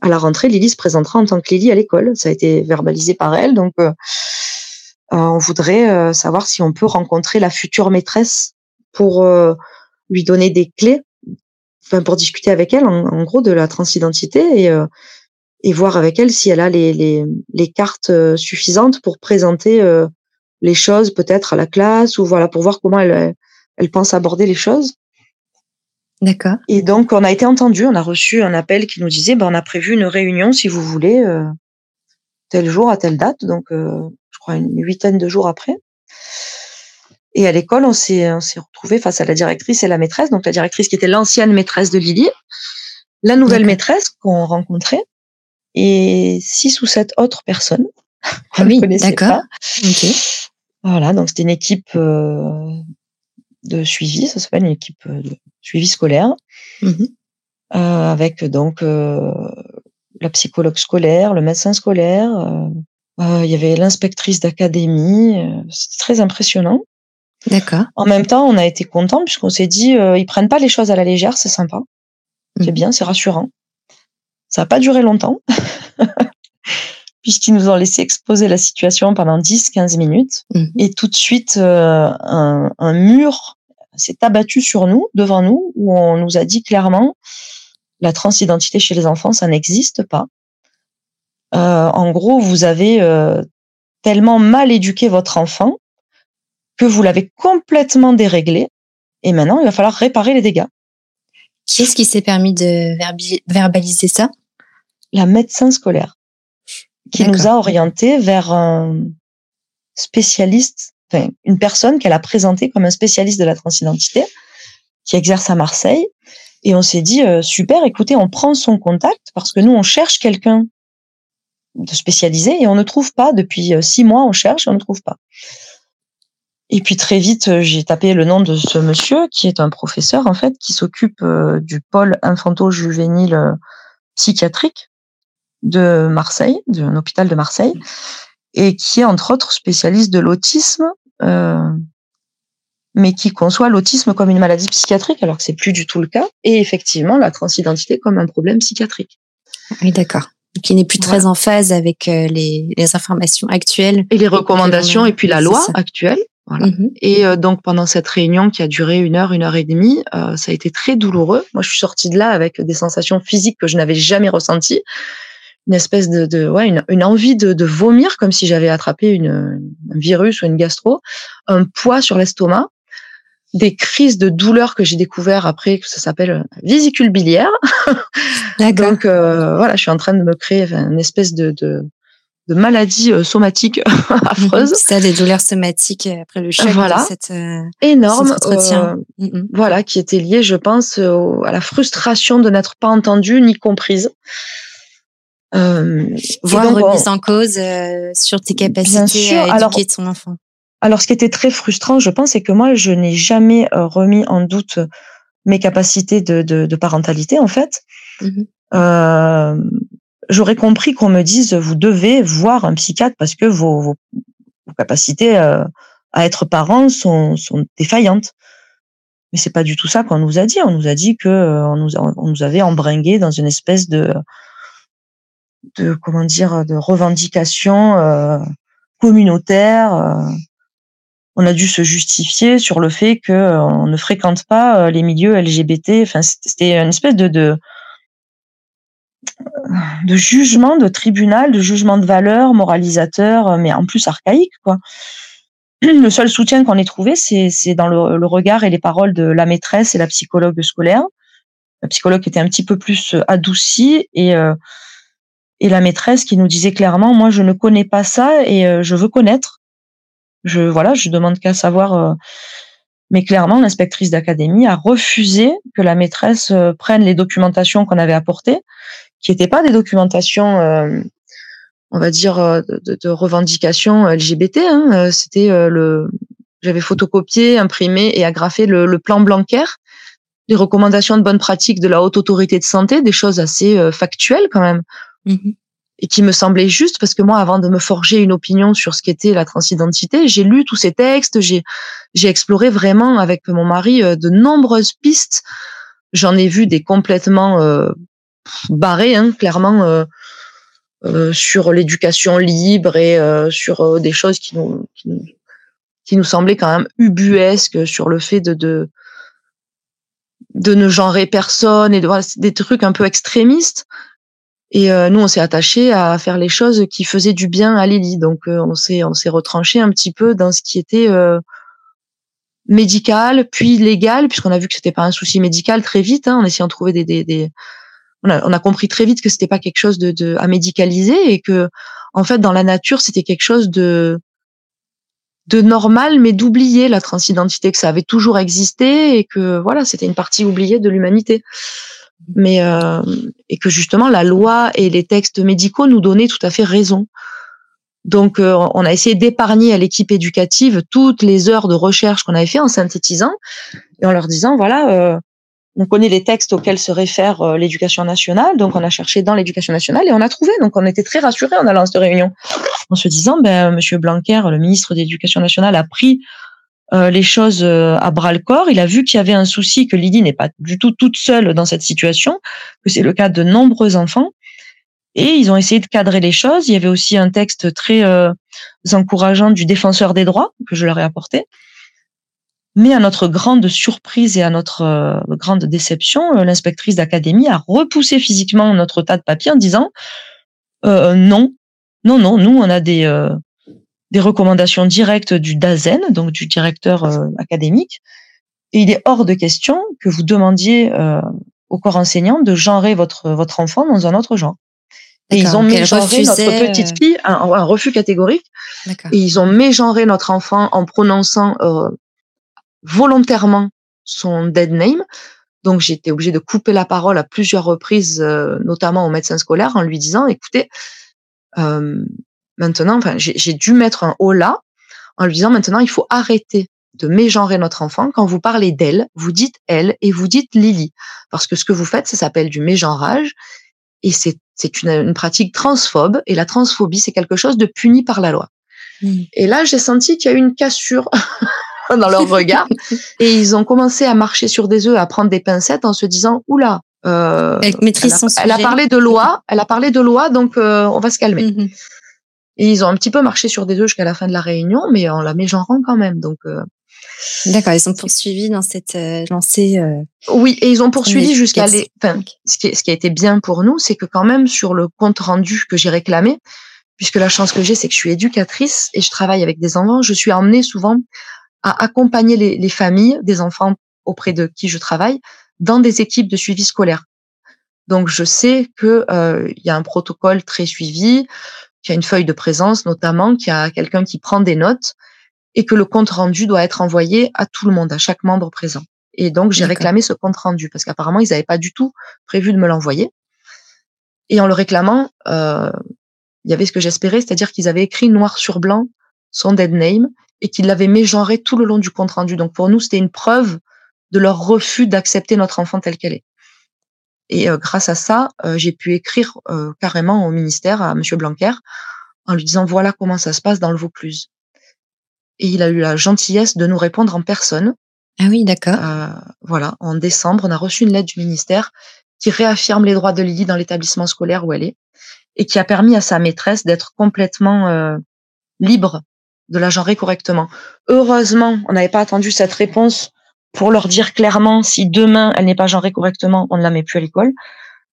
à la rentrée, Lily se présentera en tant que Lily à l'école. Ça a été verbalisé par elle, donc euh, on voudrait euh, savoir si on peut rencontrer la future maîtresse pour euh, lui donner des clés, enfin pour discuter avec elle en, gros de la transidentité et et voir avec elle si elle a les, les, les cartes suffisantes pour présenter les choses peut-être à la classe ou voilà pour voir comment elle, elle pense aborder les choses. D'accord. Et donc on a été entendu, on a reçu un appel qui nous disait ben on a prévu une réunion si vous voulez tel jour à telle date donc crois, une huitaine de jours après. Et à l'école, on s'est, on s'est retrouvé face à la directrice et la maîtresse. Donc la directrice qui était l'ancienne maîtresse de Lily, la nouvelle maîtresse qu'on rencontrait, et six ou sept autres personnes. Ah oui, d'accord. Voilà, donc c'était une équipe euh, de suivi, ça s'appelle une équipe euh, de suivi scolaire, mmh euh, avec donc la psychologue scolaire, le médecin scolaire, il y avait l'inspectrice d'académie. Euh, c'était très impressionnant. D'accord. En même temps, on a été content puisqu'on s'est dit, euh, ils prennent pas les choses à la légère, c'est sympa. C'est mhm. bien, c'est rassurant. Ça n'a pas duré longtemps, puisqu'ils nous ont laissé exposer la situation pendant 10-15 minutes. Mhm. Et tout de suite, un, un, mur s'est abattu sur nous, devant nous, où on nous a dit clairement, la transidentité chez les enfants, ça n'existe pas. Euh, en gros, vous avez euh, tellement mal éduqué votre enfant que vous l'avez complètement déréglé. Et maintenant, il va falloir réparer les dégâts. Qui est-ce qui s'est permis de verbaliser ça? La médecin scolaire, qui nous a orientés vers un spécialiste, enfin, une personne qu'elle a présentée comme un spécialiste de la transidentité, qui exerce à Marseille. Et on s'est dit, euh, super, écoutez, on prend son contact parce que nous, on cherche quelqu'un de spécialiser et on ne trouve pas. Depuis euh, six mois, on cherche et on ne trouve pas. Et puis très vite, euh, j'ai tapé le nom de ce monsieur qui est un professeur en fait qui s'occupe euh, du pôle infanto-juvénile psychiatrique de Marseille, d'un hôpital de Marseille, et qui est entre autres spécialiste de l'autisme, mais qui conçoit l'autisme comme une maladie psychiatrique alors que c'est plus du tout le cas, et effectivement la transidentité comme un problème psychiatrique. Oui, d'accord qui n'est plus très en phase avec euh, les, les, informations actuelles. Et les recommandations et puis la loi actuelle. Voilà. Mhm. Et euh, donc pendant cette réunion qui a duré une heure, une heure et demie, euh, ça a été très douloureux. Moi, je suis sortie de là avec des sensations physiques que je n'avais jamais ressenties, une espèce de, de ouais, une, une, envie de, de, vomir comme si j'avais attrapé une, un virus ou une gastro, un poids sur l'estomac des crises de douleur que j'ai découvert après, que ça s'appelle euh, vésicule biliaire. Donc euh, voilà, je suis en train de me créer une espèce de, de, de maladie euh, somatique affreuse. Ça, des douleurs somatiques après le choc voilà. de cette, énorme, voilà, qui était lié, je pense, à la frustration de n'être pas entendue ni comprise. Euh, Voir remise en cause sur tes capacités à éduquer ton enfant. Alors, ce qui était très frustrant, je pense, c'est que moi, je n'ai jamais euh, remis en doute mes capacités de, de, parentalité en fait, mmh euh, j'aurais compris qu'on me dise vous devez voir un psychiatre parce que vos, vos, capacités euh, à être parent sont, sont défaillantes. Mais c'est pas du tout ça qu'on nous a dit. On nous a dit que euh, on nous, on nous avait embringué dans une espèce de de comment dire de revendication communautaire. Euh. on a dû se justifier sur le fait que on ne fréquente pas les milieux LGBT. Enfin, c'était une espèce de, de jugement de tribunal, de jugement de valeur, moralisateur, mais en plus archaïque, quoi. Le seul soutien qu'on ait trouvé, c'est dans le, regard et les paroles de la maîtresse et la psychologue scolaire. La psychologue était un petit peu plus adoucie et euh, et la maîtresse qui nous disait clairement, moi, je ne connais pas ça et euh, je veux connaître. Je voilà, je demande qu'à savoir. Euh, mais clairement, l'inspectrice d'académie a refusé que la maîtresse prenne les documentations qu'on avait apportées qui n'étaient pas des documentations, euh, on va dire, euh, de, de revendications LGBT. Hein. Euh, c'était le, j'avais photocopié, imprimé et agrafé le, plan Blanquer, les recommandations de bonne pratique de la haute autorité de santé, des choses assez factuelles quand même. Mmh et qui me semblaient justes parce que moi, avant de me forger une opinion sur ce qu'était la transidentité, j'ai lu tous ces textes, j'ai j'ai exploré vraiment avec mon mari de nombreuses pistes. J'en ai vu des complètement barré, hein, clairement, euh, euh, sur l'éducation libre et euh, sur des choses qui nous, qui nous, semblaient quand même ubuesques sur le fait de, de, de ne genrer personne et de voilà, des trucs un peu extrémistes. Et nous, on s'est attaché à faire les choses qui faisaient du bien à Lily. Donc, on s'est on s'est retranché un petit peu dans ce qui était médical, puis légal, puisqu'on a vu que c'était pas un souci médical très vite, hein, en essayant de trouver des, des, des, on a, compris très vite que c'était pas quelque chose de, à médicaliser et que en fait dans la nature c'était quelque chose de de normal mais d'oublier la transidentité que ça avait toujours existé et que voilà c'était une partie oubliée de l'humanité mais euh, et que justement la loi et les textes médicaux nous donnaient tout à fait raison. Donc euh, on a essayé d'épargner à l'équipe éducative toutes les heures de recherche qu'on avait fait en synthétisant et en leur disant voilà euh, on connaît les textes auxquels se réfère euh, l'éducation nationale, donc on a cherché dans l'éducation nationale et on a trouvé. Donc on était très rassurés en allant à cette réunion, en se disant, ben Monsieur Blanquer, le ministre de l'Éducation nationale, a pris euh, les choses euh, à bras le corps. Il a vu qu'il y avait un souci, que Lydie n'est pas du tout toute seule dans cette situation, que c'est le cas de nombreux enfants. Et ils ont essayé de cadrer les choses. Il y avait aussi un texte très encourageant du défenseur des droits que je leur ai apporté. Mais à notre grande surprise et à notre euh, grande déception, euh, l'inspectrice d'académie a repoussé physiquement notre tas de papier en disant euh, non, non, non, nous on a des des recommandations directes du DAZEN, donc du directeur académique, et il est hors de question que vous demandiez au corps enseignant de genrer votre votre enfant dans un autre genre. Et ils ont mégenré notre petite fille, un, un refus catégorique. Et ils ont mégenré notre enfant en prononçant volontairement son dead name. Donc j'étais obligée de couper la parole à plusieurs reprises, euh, notamment au médecin scolaire, en lui disant "Écoutez, euh, maintenant, enfin, j'ai dû mettre un haut là, en lui disant maintenant il faut arrêter de mégenrer notre enfant. Quand vous parlez d'elle, vous dites elle et vous dites Lily, parce que ce que vous faites, ça s'appelle du mégenrage et c'est une, une, pratique transphobe et la transphobie c'est quelque chose de puni par la loi. Mmh. Et là, j'ai senti qu'il y a eu une cassure dans leur regard. et ils ont commencé à marcher sur des œufs, à prendre des pincettes en se disant, oula, euh, elle, maîtrise a, son elle a parlé de loi, elle a parlé de loi, donc euh, on va se calmer. Mhm. Et ils ont un petit peu marché sur des œufs jusqu'à la fin de la réunion, mais on la mégenrant quand même. Donc euh, D'accord, ils ont poursuivi dans cette lancée. Oui, et ils ont poursuivi jusqu'à les. Enfin, ce qui, ce qui a été bien pour nous, c'est que quand même sur le compte rendu que j'ai réclamé, puisque la chance que j'ai, c'est que je suis éducatrice et je travaille avec des enfants, je suis emmenée souvent à accompagner les, les, familles des enfants auprès de qui je travaille dans des équipes de suivi scolaire. Donc je sais que euh, il y a un protocole très suivi, qu'il y a une feuille de présence notamment, qu'il y a quelqu'un qui prend des notes et que le compte rendu doit être envoyé à tout le monde, à chaque membre présent. Et donc j'ai réclamé ce compte rendu parce qu'apparemment ils n'avaient pas du tout prévu de me l'envoyer. Et en le réclamant, euh, il y avait ce que j'espérais, c'est-à-dire qu'ils avaient écrit noir sur blanc son dead name et qu'il l'avait mégenré tout le long du compte rendu. Donc pour nous, c'était une preuve de leur refus d'accepter notre enfant tel qu'elle est. Et grâce à ça, j'ai pu écrire carrément au ministère à Monsieur Blanquer en lui disant voilà comment ça se passe dans le Vaucluse. Et il a eu la gentillesse de nous répondre en personne. Ah oui, d'accord. voilà, en décembre, on a reçu une lettre du ministère qui réaffirme les droits de Lily dans l'établissement scolaire où elle est et qui a permis à sa maîtresse d'être complètement euh, libre de la genrer correctement. Heureusement, on n'avait pas attendu cette réponse pour leur dire clairement si demain elle n'est pas genrée correctement, on ne la met plus à l'école.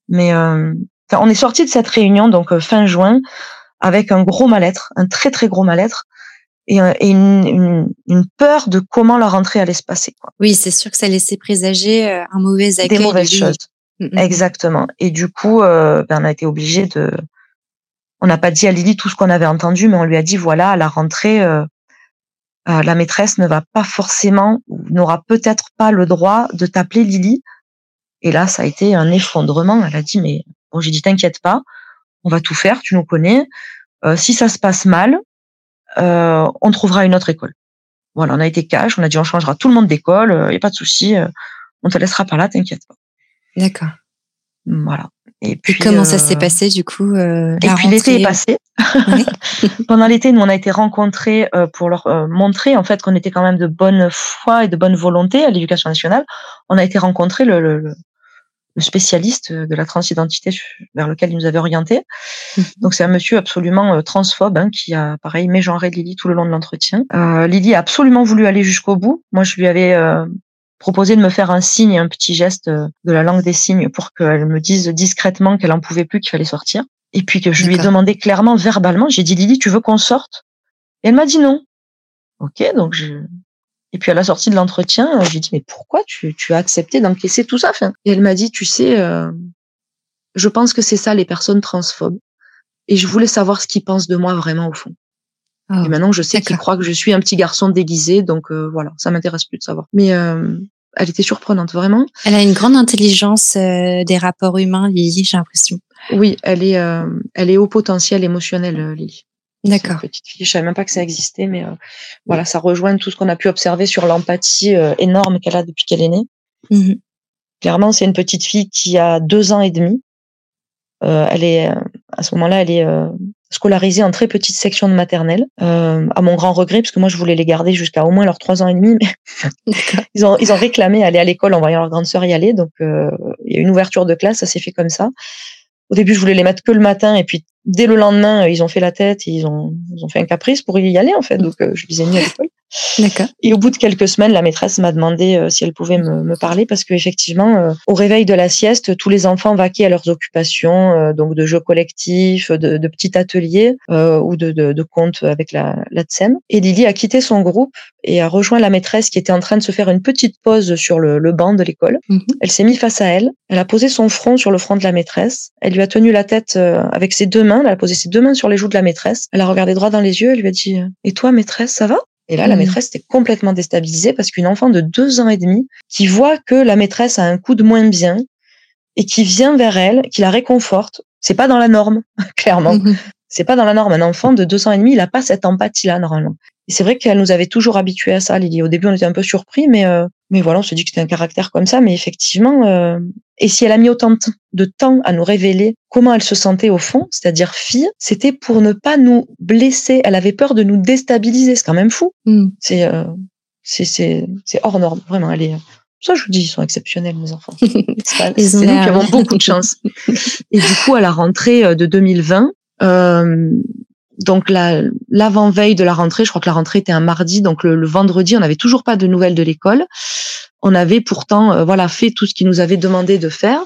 Mais euh, on est sorti de cette réunion donc euh, fin juin avec un gros mal-être, un très très gros mal-être et, une, une, peur de comment la rentrée allait se passer. Quoi. Oui, c'est sûr que ça laissait présager un mauvais accueil. Des mauvaises choses. Mm, mm, mm. Exactement. Et du coup, euh, ben, on a été obligé de. On n'a pas dit à Lily tout ce qu'on avait entendu, mais on lui a dit voilà, à la rentrée, euh, euh, la maîtresse ne va pas forcément, n'aura peut-être pas le droit de t'appeler Lily. Et là, ça a été un effondrement. Elle a dit mais bon, j'ai dit t'inquiète pas, on va tout faire, tu nous connais. si ça se passe mal, on trouvera une autre école. Voilà, on a été cash, on a dit on changera tout le monde d'école, il n'y a pas de souci, on te laissera pas là, t'inquiète pas. D'accord. Voilà. Et puis comment ça s'est euh, passé du coup euh, Et puis l'été est passé. Pendant l'été, nous on a été rencontrés euh, pour leur montrer en fait qu'on était quand même de bonne foi et de bonne volonté à l'éducation nationale. On a été rencontrés le, le, le, spécialiste de la transidentité vers lequel il nous avait orienté. Mhm. Donc c'est un monsieur absolument transphobe hein, qui a pareil mégenré Lily tout le long de l'entretien. Lily a absolument voulu aller jusqu'au bout. Moi je lui avais proposé de me faire un signe, un petit geste euh, de la langue des signes pour qu'elle me dise discrètement qu'elle en pouvait plus, qu'il fallait sortir. Et puis que je lui ai demandé clairement, verbalement, j'ai dit Lily, tu veux qu'on sorte? Et elle m'a dit non. Ok, donc je. Et puis à la sortie de l'entretien, j'ai dit mais pourquoi tu, tu as accepté d'encaisser tout ça? Et elle m'a dit tu sais, euh, je pense que c'est ça les personnes transphobes. Et je voulais savoir ce qu'ils pensent de moi vraiment au fond. Et maintenant, je sais qu'il croit que je suis un petit garçon déguisé, donc euh, voilà, ça m'intéresse plus de savoir. Mais euh, elle était surprenante, vraiment. Elle a une grande intelligence euh, des rapports humains, Lily, j'ai l'impression. Oui, elle est, elle est au potentiel émotionnel, Lily. D'accord. Petite fille, je savais même pas que ça existait, mais voilà, ça rejoint tout ce qu'on a pu observer sur l'empathie énorme qu'elle a depuis qu'elle est née. Mmh Clairement, c'est une petite fille qui a deux ans et demi. elle est, à ce moment-là, elle est scolarisés en très petite section de maternelle, euh, à mon grand regret, parce que moi je voulais les garder jusqu'à au moins leurs trois ans et demi. Mais ils ont ils ont réclamé aller à l'école en voyant leur grande sœur y aller, donc euh, il y a une ouverture de classe, ça s'est fait comme ça. Au début, je voulais les mettre que le matin, et puis dès le lendemain, ils ont fait la tête, ils ont ils ont fait un caprice pour y aller en fait, donc euh, je les ai mis à l'école. D'accord. Et au bout de quelques semaines, la maîtresse m'a demandé euh, si elle pouvait me, me parler parce qu'effectivement, euh, au réveil de la sieste, tous les enfants vaquaient à leurs occupations, euh, donc de jeux collectifs, de, de petits ateliers ou de, de, de, contes avec la, la TSEM. Et Lily a quitté son groupe et a rejoint la maîtresse qui était en train de se faire une petite pause sur le, le banc de l'école. Mhm. Elle s'est mise face à elle. Elle a posé son front sur le front de la maîtresse. Elle lui a tenu la tête avec ses deux mains. Elle a posé ses deux mains sur les joues de la maîtresse. Elle a regardé droit dans les yeux. Elle lui a dit "Et toi, maîtresse, ça va? Et là, la mmh. maîtresse était complètement déstabilisée parce qu'une enfant de deux ans et demi qui voit que la maîtresse a un coup de moins bien et qui vient vers elle, qui la réconforte, c'est pas dans la norme, clairement. Mmh. C'est pas dans la norme. Un enfant de deux ans et demi, il n'a pas cette empathie-là, normalement. Et c'est vrai qu'elle nous avait toujours habitués à ça, Lily. Au début, on était un peu surpris, mais, euh, mais voilà, on se dit que c'était un caractère comme ça. Mais effectivement, euh, et si elle a mis autant de temps à nous révéler comment elle se sentait au fond, c'est-à-dire fille, c'était pour ne pas nous blesser. Elle avait peur de nous déstabiliser. C'est quand même fou. Mm. C'est, euh, c'est, c'est, c'est hors norme. Vraiment, elle est, ça, je vous dis, ils sont exceptionnels, mes enfants. C'est nous qui avons beaucoup de chance. Et du coup, à la rentrée de 2020, euh, donc l'avant-veille de la rentrée, je crois que la rentrée était un mardi, donc le, vendredi, on n'avait toujours pas de nouvelles de l'école. On avait pourtant euh, voilà fait tout ce qu'ils nous avaient demandé de faire.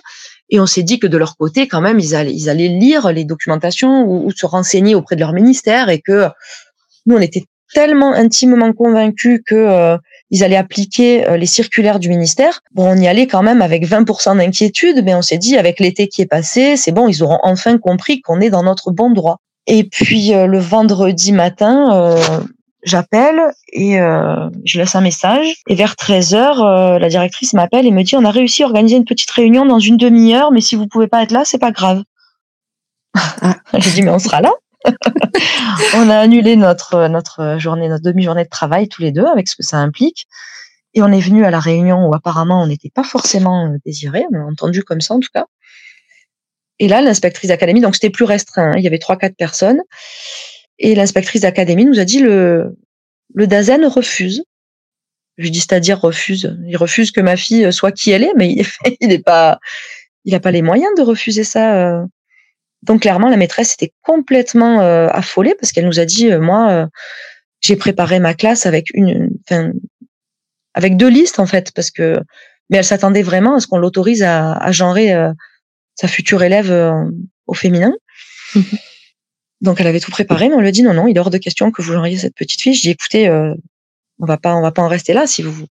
Et on s'est dit que de leur côté, quand même, ils allaient, ils allaient lire les documentations ou, se renseigner auprès de leur ministère et que nous, on était tellement intimement convaincus que euh, ils allaient appliquer euh, les circulaires du ministère. Bon, on y allait quand même avec 20% d'inquiétude, mais on s'est dit avec l'été qui est passé, c'est bon, ils auront enfin compris qu'on est dans notre bon droit. Et puis euh, le vendredi matin, euh, j'appelle et euh, je laisse un message. Et vers 13 h la directrice m'appelle et me dit on a réussi à organiser une petite réunion dans une demi-heure, mais si vous pouvez pas être là, c'est pas grave. Ah. J'ai dit mais on sera là. on a annulé notre notre journée, notre demi-journée de travail tous les deux avec ce que ça implique. Et on est venu à la réunion où apparemment on n'était pas forcément euh, désiré, on a entendu comme ça en tout cas. Et là, l'inspectrice d'académie, donc c'était plus restreint, hein, il y avait trois, quatre personnes. Et l'inspectrice d'académie nous a dit le, le DAZEN refuse. Je dis, c'est-à-dire refuse. Il refuse que ma fille soit qui elle est, mais il n'est pas, il n'a pas les moyens de refuser ça. Euh. Donc clairement, la maîtresse était complètement euh, affolée parce qu'elle nous a dit, moi, j'ai préparé ma classe avec une, enfin, avec deux listes en fait, parce que mais elle s'attendait vraiment à ce qu'on l'autorise à, à genrer euh, sa future élève euh, au féminin. Donc elle avait tout préparé, mais on lui a dit non non, il est hors de question que vous genriez cette petite fille. Je dis écoutez, euh, on va pas on va pas en rester là. Si vous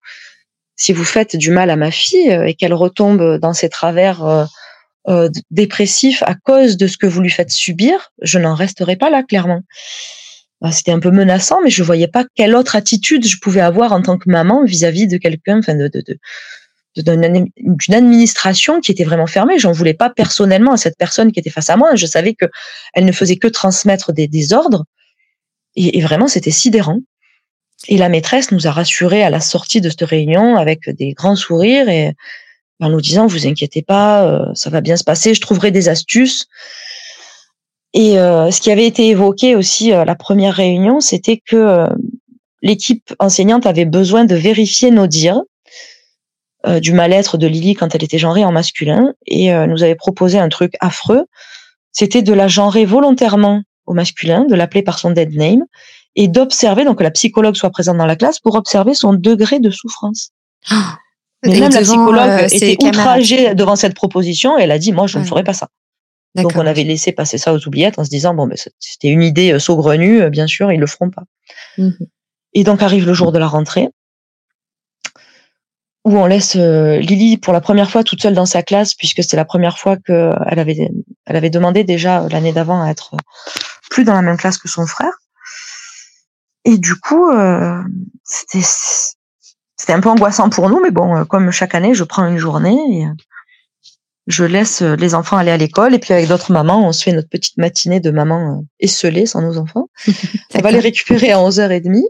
si vous faites du mal à ma fille et qu'elle retombe dans ses travers dépressifs à cause de ce que vous lui faites subir, je n'en resterai pas là clairement. Bah, c'était un peu menaçant, mais je voyais pas quelle autre attitude je pouvais avoir en tant que maman vis-à-vis de quelqu'un, d'une administration qui était vraiment fermée. J'en voulais pas personnellement à cette personne qui était face à moi. Je savais que elle ne faisait que transmettre des, des ordres, et, vraiment c'était sidérant. Et la maîtresse nous a rassurés à la sortie de cette réunion avec des grands sourires et en nous disant vous inquiétez pas, euh, ça va bien se passer, je trouverai des astuces. Et euh, ce qui avait été évoqué aussi à la première réunion, c'était que euh, l'équipe enseignante avait besoin de vérifier nos dires euh, du mal-être de Lily quand elle était genrée en masculin. Et nous avait proposé un truc affreux, c'était de la genrer volontairement au masculin, de l'appeler par son dead name et d'observer, donc que la psychologue soit présente dans la classe pour observer son degré de souffrance. Oh, Mais même la psychologue était outragée devant cette proposition et elle a dit, moi, je ne ferai pas ça. Donc on avait laissé passer ça aux oubliettes en se disant bon, ben, c'était une idée euh, saugrenue, euh, bien sûr, ils le feront pas. Mmh et donc arrive le jour de la rentrée où on laisse euh, Lily pour la première fois toute seule dans sa classe puisque c'est la première fois qu'elle avait elle avait demandé déjà l'année d'avant à être plus dans la même classe que son frère. Et du coup, c'était c'était un peu angoissant pour nous, mais bon, comme chaque année, je prends une journée et je laisse euh, les enfants aller à l'école et puis avec d'autres mamans, on se fait notre petite matinée de maman euh, esselée sans nos enfants. on va les récupérer à 11h30.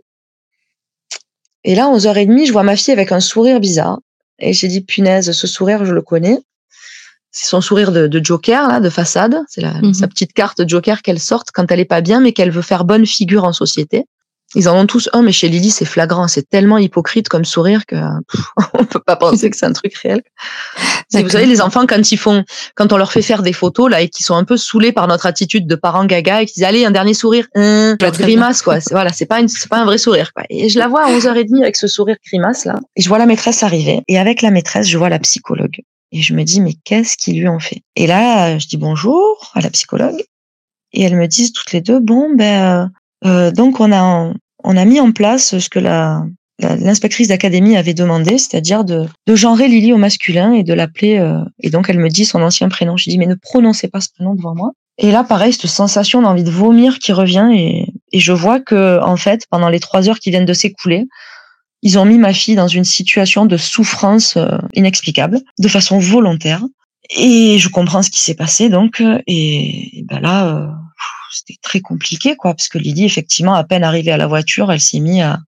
Et là, à 11h30, je vois ma fille avec un sourire bizarre. Et j'ai dit, punaise, ce sourire, je le connais. C'est son sourire de, Joker, là, de façade. C'est mhm. sa petite carte Joker qu'elle sorte quand elle est pas bien, mais qu'elle veut faire bonne figure en société. Ils en ont tous un, mais chez Lily, c'est flagrant. C'est tellement hypocrite comme sourire que on peut pas penser que c'est un truc réel. vous savez, les enfants, quand ils font, quand on leur fait faire des photos là et qui sont un peu saoulés par notre attitude de parents gaga et qui disent allez un dernier sourire, hein, grimace quoi. Voilà, c'est pas une, c'est pas un vrai sourire quoi. Et je la vois à 11h30 avec ce sourire grimace là. Et je vois la maîtresse arriver. Et avec la maîtresse, je vois la psychologue. Et je me dis mais qu'est-ce qu'ils lui ont fait? Et là, je dis bonjour à la psychologue. Et elles me disent toutes les deux bon ben euh donc on a on a mis en place ce que la l'inspectrice d'académie avait demandé, c'est-à-dire de, de genrer Lily au masculin et de l'appeler. Euh, et donc elle me dit son ancien prénom. Je dis mais ne prononcez pas ce prénom devant moi. Et là, pareil, cette sensation d'envie de vomir qui revient et, et je vois que en fait, pendant les trois heures qui viennent de s'écouler, ils ont mis ma fille dans une situation de souffrance euh, inexplicable, de façon volontaire. Et je comprends ce qui s'est passé donc. Et, et ben là, euh, c'était très compliqué, quoi, parce que Lydie, effectivement, à peine arrivée à la voiture, elle s'est mise à,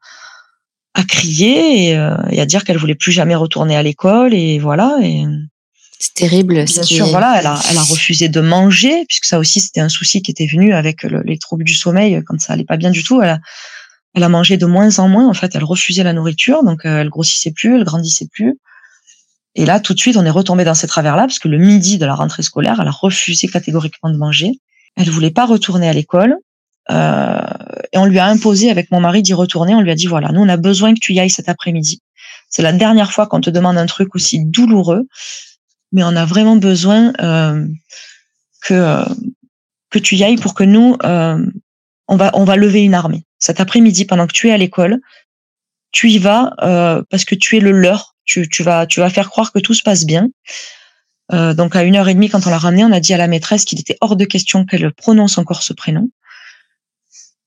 à crier euh, et, à dire qu'elle voulait plus jamais retourner à l'école, et voilà. Et c'est terrible. Bien sûr, voilà, elle a, elle a refusé de manger, puisque ça aussi c'était un souci qui était venu avec les troubles du sommeil quand ça allait pas bien du tout. Elle a, elle a mangé de moins en moins. En fait, elle refusait la nourriture, donc euh, elle grossissait plus, elle grandissait plus. Et là, tout de suite, on est retombé dans ces travers-là, parce que le midi de la rentrée scolaire, elle a refusé catégoriquement de manger. Elle voulait pas retourner à l'école. Euh, et on lui a imposé avec mon mari d'y retourner. On lui a dit voilà, nous on a besoin que tu y ailles cet après-midi. C'est la dernière fois qu'on te demande un truc aussi douloureux, mais on a vraiment besoin euh, que que tu y ailles pour que nous euh, on va on va lever une armée cet après-midi pendant que tu es à l'école. Tu y vas euh, parce que tu es le leur. Tu, tu vas tu vas faire croire que tout se passe bien. Euh, donc à une heure et demie, quand on l'a ramené, on a dit à la maîtresse qu'il était hors de question qu'elle prononce encore ce prénom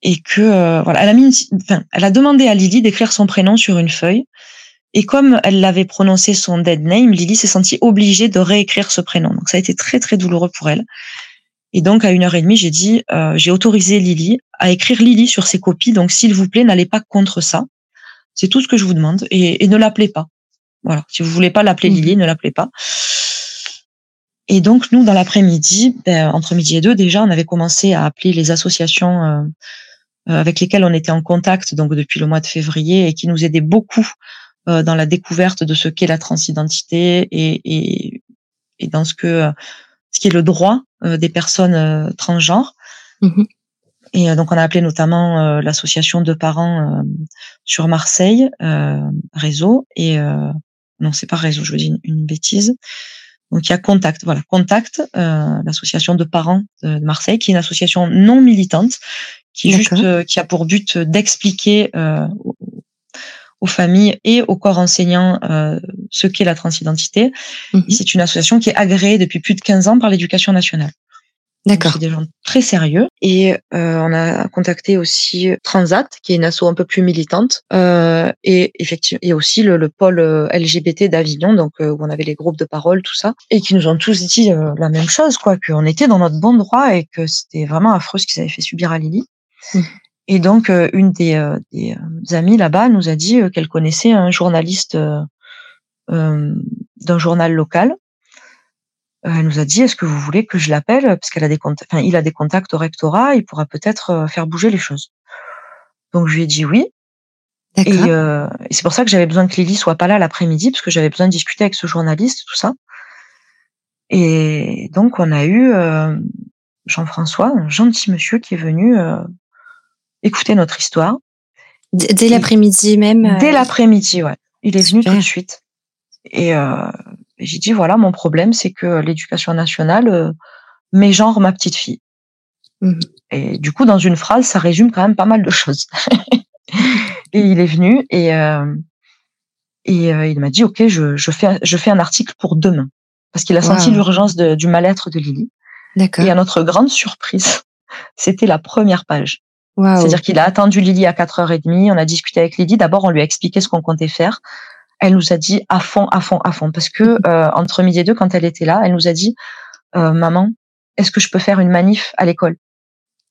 et que euh, voilà, elle a mis, enfin, elle a demandé à Lily d'écrire son prénom sur une feuille. Et comme elle l'avait prononcé son dead name, Lily s'est sentie obligée de réécrire ce prénom. Donc ça a été très très douloureux pour elle. Et donc à une heure et demie, j'ai dit, euh, j'ai autorisé Lily à écrire Lily sur ses copies. Donc s'il vous plaît, n'allez pas contre ça. C'est tout ce que je vous demande. Et, ne l'appelez pas. Voilà. Si vous voulez pas l'appeler Lily, mhm. ne l'appelez pas. Et donc, nous, dans l'après-midi, ben, entre midi et deux, déjà, on avait commencé à appeler les associations euh, euh, avec lesquelles on était en contact donc depuis le mois de février et qui nous aidaient beaucoup euh, dans la découverte de ce qu'est la transidentité et, et, et dans ce que ce qui est le droit des personnes transgenres. Mhm. Et donc, on a appelé notamment l'association de parents sur Marseille, réseau, et non, c'est pas réseau, je veux dire une bêtise. Donc il y a Contact, voilà, Contact, euh, l'association de parents de Marseille, qui est une association non militante, qui juste, euh, qui a pour but d'expliquer euh, aux familles et aux corps enseignants euh, ce qu'est la transidentité. Mhm. C'est une association qui est agréée depuis plus de 15 ans par l'éducation nationale. D'accord. C'est des gens très sérieux. Et euh, on a contacté aussi Transat, qui est une asso un peu plus militante, euh, et effectivement, et aussi le, le pôle euh, LGBT d'Avignon, donc euh, où on avait les groupes de parole, tout ça, et qui nous ont tous dit euh, la même chose, quoi, qu'on était dans notre bon droit et que c'était vraiment affreux ce qu'ils avaient fait subir à Lily. Mmh. Et donc, une des, des amies là-bas nous a dit qu'elle connaissait un journaliste d'un journal local euh, elle nous a dit est-ce que vous voulez que je l'appelle parce qu'elle a des contacts, enfin, il a des contacts au rectorat, il pourra peut-être euh, faire bouger les choses. Donc je lui ai dit oui. Euh, et, c'est pour ça que j'avais besoin que Lily soit pas là l'après-midi parce que j'avais besoin de discuter avec ce journaliste tout ça. Et donc on a eu Jean-François, un gentil monsieur qui est venu écouter notre histoire. Dès l'après-midi même. Dès l'après-midi, ouais. Il est venu tout de suite. Et j'ai dit voilà, mon problème, c'est que l'éducation nationale euh, met genre ma petite fille. Mmh. Et du coup, dans une phrase, ça résume quand même pas mal de choses. et il est venu et euh, et euh, il m'a dit ok, je, je fais je fais un article pour demain parce qu'il a senti l'urgence du mal-être de Lily. D'accord. Et à notre grande surprise, c'était la première page. C'est-à-dire qu'il a attendu Lily à 4h30, on a discuté avec Lily. D'abord, on lui a expliqué ce qu'on comptait faire elle nous a dit à fond, à fond, à fond. Parce que mhm. euh, entre midi et deux, quand elle était là, elle nous a dit euh, Maman, est-ce que je peux faire une manif à l'école?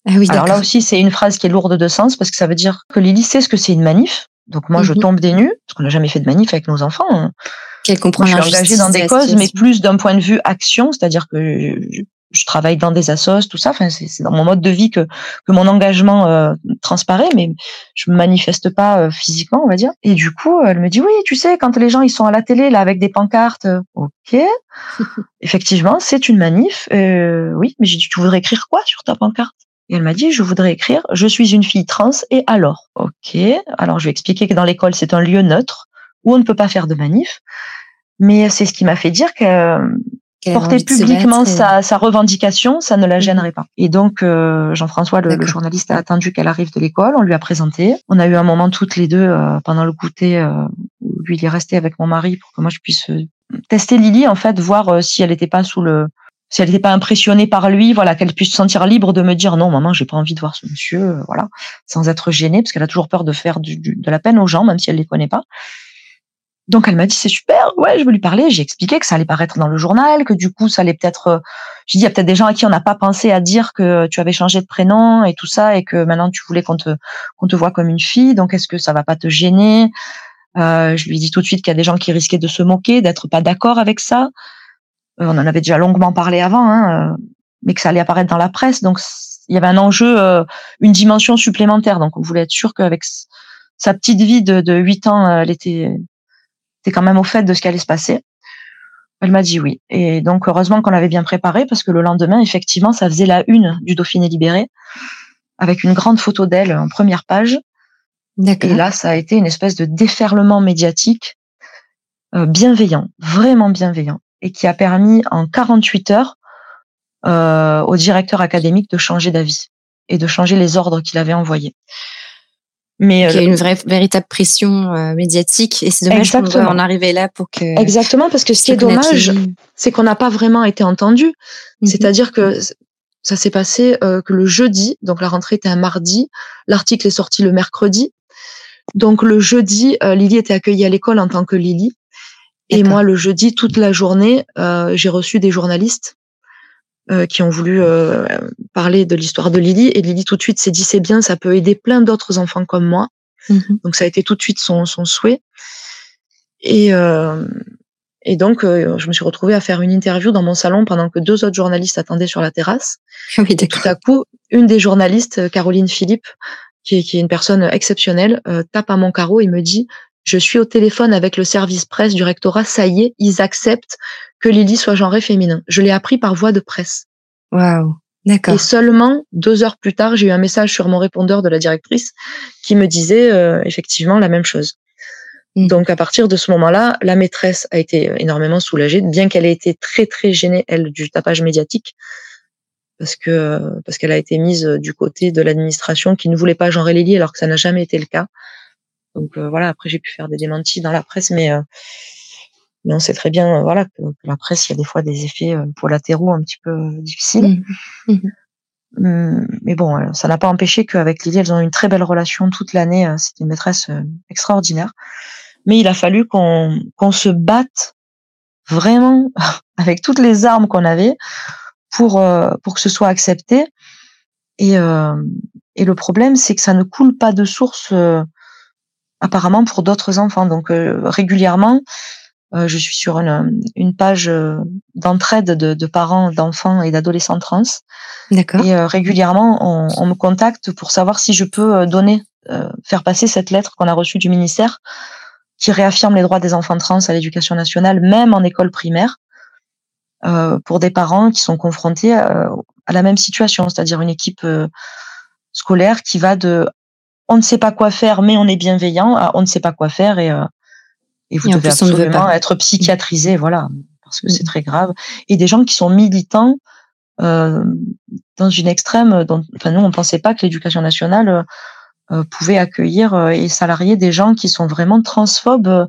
Ah oui, Alors là aussi, c'est une phrase qui est lourde de sens parce que ça veut dire que Lily sait ce que c'est une manif. Donc moi, je mhm. tombe des nues parce qu'on n'a jamais fait de manif avec nos enfants. Qu'elle comprend. je suis engagée dans des causes, mais plus d'un point de vue action, c'est-à-dire que je travaille dans des assos, tout ça. Enfin, c'est dans mon mode de vie que que mon engagement euh, transparaît, mais je me manifeste pas euh, physiquement, on va dire. Et du coup, elle me dit oui, tu sais, quand les gens ils sont à la télé là avec des pancartes, euh, ok, effectivement, c'est une manif. oui, mais j'ai dit tu voudrais écrire quoi sur ta pancarte? Et elle m'a dit, je voudrais écrire, je suis une fille trans et alors? Ok. Alors, je vais expliquer que dans l'école, c'est un lieu neutre où on ne peut pas faire de manif. Mais c'est ce qui m'a fait dire que porter publiquement sa, sa, revendication, ça ne la mhm. gênerait pas. Et donc, euh, Jean-François, le, journaliste, a attendu qu'elle arrive de l'école. On lui a présenté. On a eu un moment toutes les deux euh, pendant le goûter euh, où lui il est resté avec mon mari pour que moi je puisse tester Lily en fait, voir si elle n'était pas sous le si elle n'était pas impressionnée par lui, voilà, qu'elle puisse se sentir libre de me dire non, maman, j'ai pas envie de voir ce monsieur, voilà, sans être gênée, parce qu'elle a toujours peur de faire du, de la peine aux gens, même si elle les connaît pas. Donc elle m'a dit c'est super, ouais, je veux lui parler. J'ai expliqué que ça allait paraître dans le journal, que du coup ça allait peut-être. Euh, j'ai dit il y a peut-être des gens à qui on n'a pas pensé à dire que tu avais changé de prénom et tout ça et que maintenant tu voulais qu'on te qu'on te voit comme une fille. Donc est-ce que ça va pas te gêner? Euh, Je lui ai dit tout de suite qu'il y a des gens qui risquaient de se moquer, d'être pas d'accord avec ça. Euh, on en avait déjà longuement parlé avant, hein, mais que ça allait apparaître dans la presse. Donc il y avait un enjeu, une dimension supplémentaire. Donc on voulait être sûr qu'avec sa petite vie de, de 8 ans, elle était quand même au fait de ce qui allait se passer. Elle m'a dit oui. Et donc, heureusement qu'on l'avait bien préparé parce que le lendemain, effectivement, ça faisait la une du Dauphiné libéré avec une grande photo d'elle en première page. Et là, ça a été une espèce de déferlement médiatique euh, bienveillant, vraiment bienveillant, et qui a permis en 48 heures euh, au directeur académique de changer d'avis et de changer les ordres qu'il avait envoyés. Mais il y a euh, une vraie véritable pression euh, médiatique. Et c'est dommage qu'on en arriver là pour que exactement parce que ce qui est dommage c'est qu'on n'a pas vraiment été entendu. Mhm. c'est-à-dire que ça s'est passé euh, que le jeudi donc la rentrée était un mardi l'article est sorti le mercredi. Donc le jeudi Lily était accueillie à l'école en tant que Lily. Et moi le jeudi toute la journée j'ai reçu des journalistes euh, qui ont voulu euh, parler de l'histoire de Lily. Et Lily tout de suite s'est dit c'est bien, ça peut aider plein d'autres enfants comme moi. Mhm. Donc ça a été tout de suite son, son souhait. Et, euh, et donc, euh, je me suis retrouvée à faire une interview dans mon salon pendant que deux autres journalistes attendaient sur la terrasse. Oui, et tout à coup, une des journalistes, Caroline Philippe, qui est, qui est une personne exceptionnelle, euh, tape à mon carreau et me dit je suis au téléphone avec le service presse du rectorat, ça y est, ils acceptent que Lily soit genrée féminin. Je l'ai appris par voie de presse. Waouh, d'accord. Et seulement deux heures plus tard, j'ai eu un message sur mon répondeur de la directrice qui me disait euh, effectivement la même chose. Mm. Donc à partir de ce moment-là, la maîtresse a été énormément soulagée, bien qu'elle ait été très très gênée elle du tapage médiatique, parce que parce qu'elle a été mise du côté de l'administration qui ne voulait pas genrer Lily alors que ça n'a jamais été le cas. Donc euh, voilà, après j'ai pu faire des démentis dans la presse, mais euh, mais on sait très bien, euh, voilà, que, la presse, il y a des fois des effets collatéraux un petit peu difficiles. Mmh. Mmh. Hum, mais bon, ça n'a pas empêché qu'avec Lily, elles ont eu une très belle relation toute l'année. C'était une maîtresse extraordinaire. Mais il a fallu qu'on qu'on se batte vraiment avec toutes les armes qu'on avait pour pour que ce soit accepté. Et et le problème, c'est que ça ne coule pas de source apparemment pour d'autres enfants. Donc euh, régulièrement, euh, je suis sur une, une page euh, d'entraide de, de, parents d'enfants et d'adolescents trans. D'accord. Et régulièrement, on, on, me contacte pour savoir si je peux donner, faire passer cette lettre qu'on a reçue du ministère qui réaffirme les droits des enfants trans à l'éducation nationale, même en école primaire, euh, pour des parents qui sont confrontés à la même situation, c'est-à-dire une équipe scolaire qui va de on ne sait pas quoi faire, mais on est bienveillant. Ah, on ne sait pas quoi faire et, euh, et vous devez absolument être psychiatrisé, voilà, parce que c'est mm. très grave. Et des gens qui sont militants euh, dans une extrême. Dont, enfin, nous, on ne pensait pas que l'éducation nationale euh, pouvait accueillir et salarier des gens qui sont vraiment transphobes.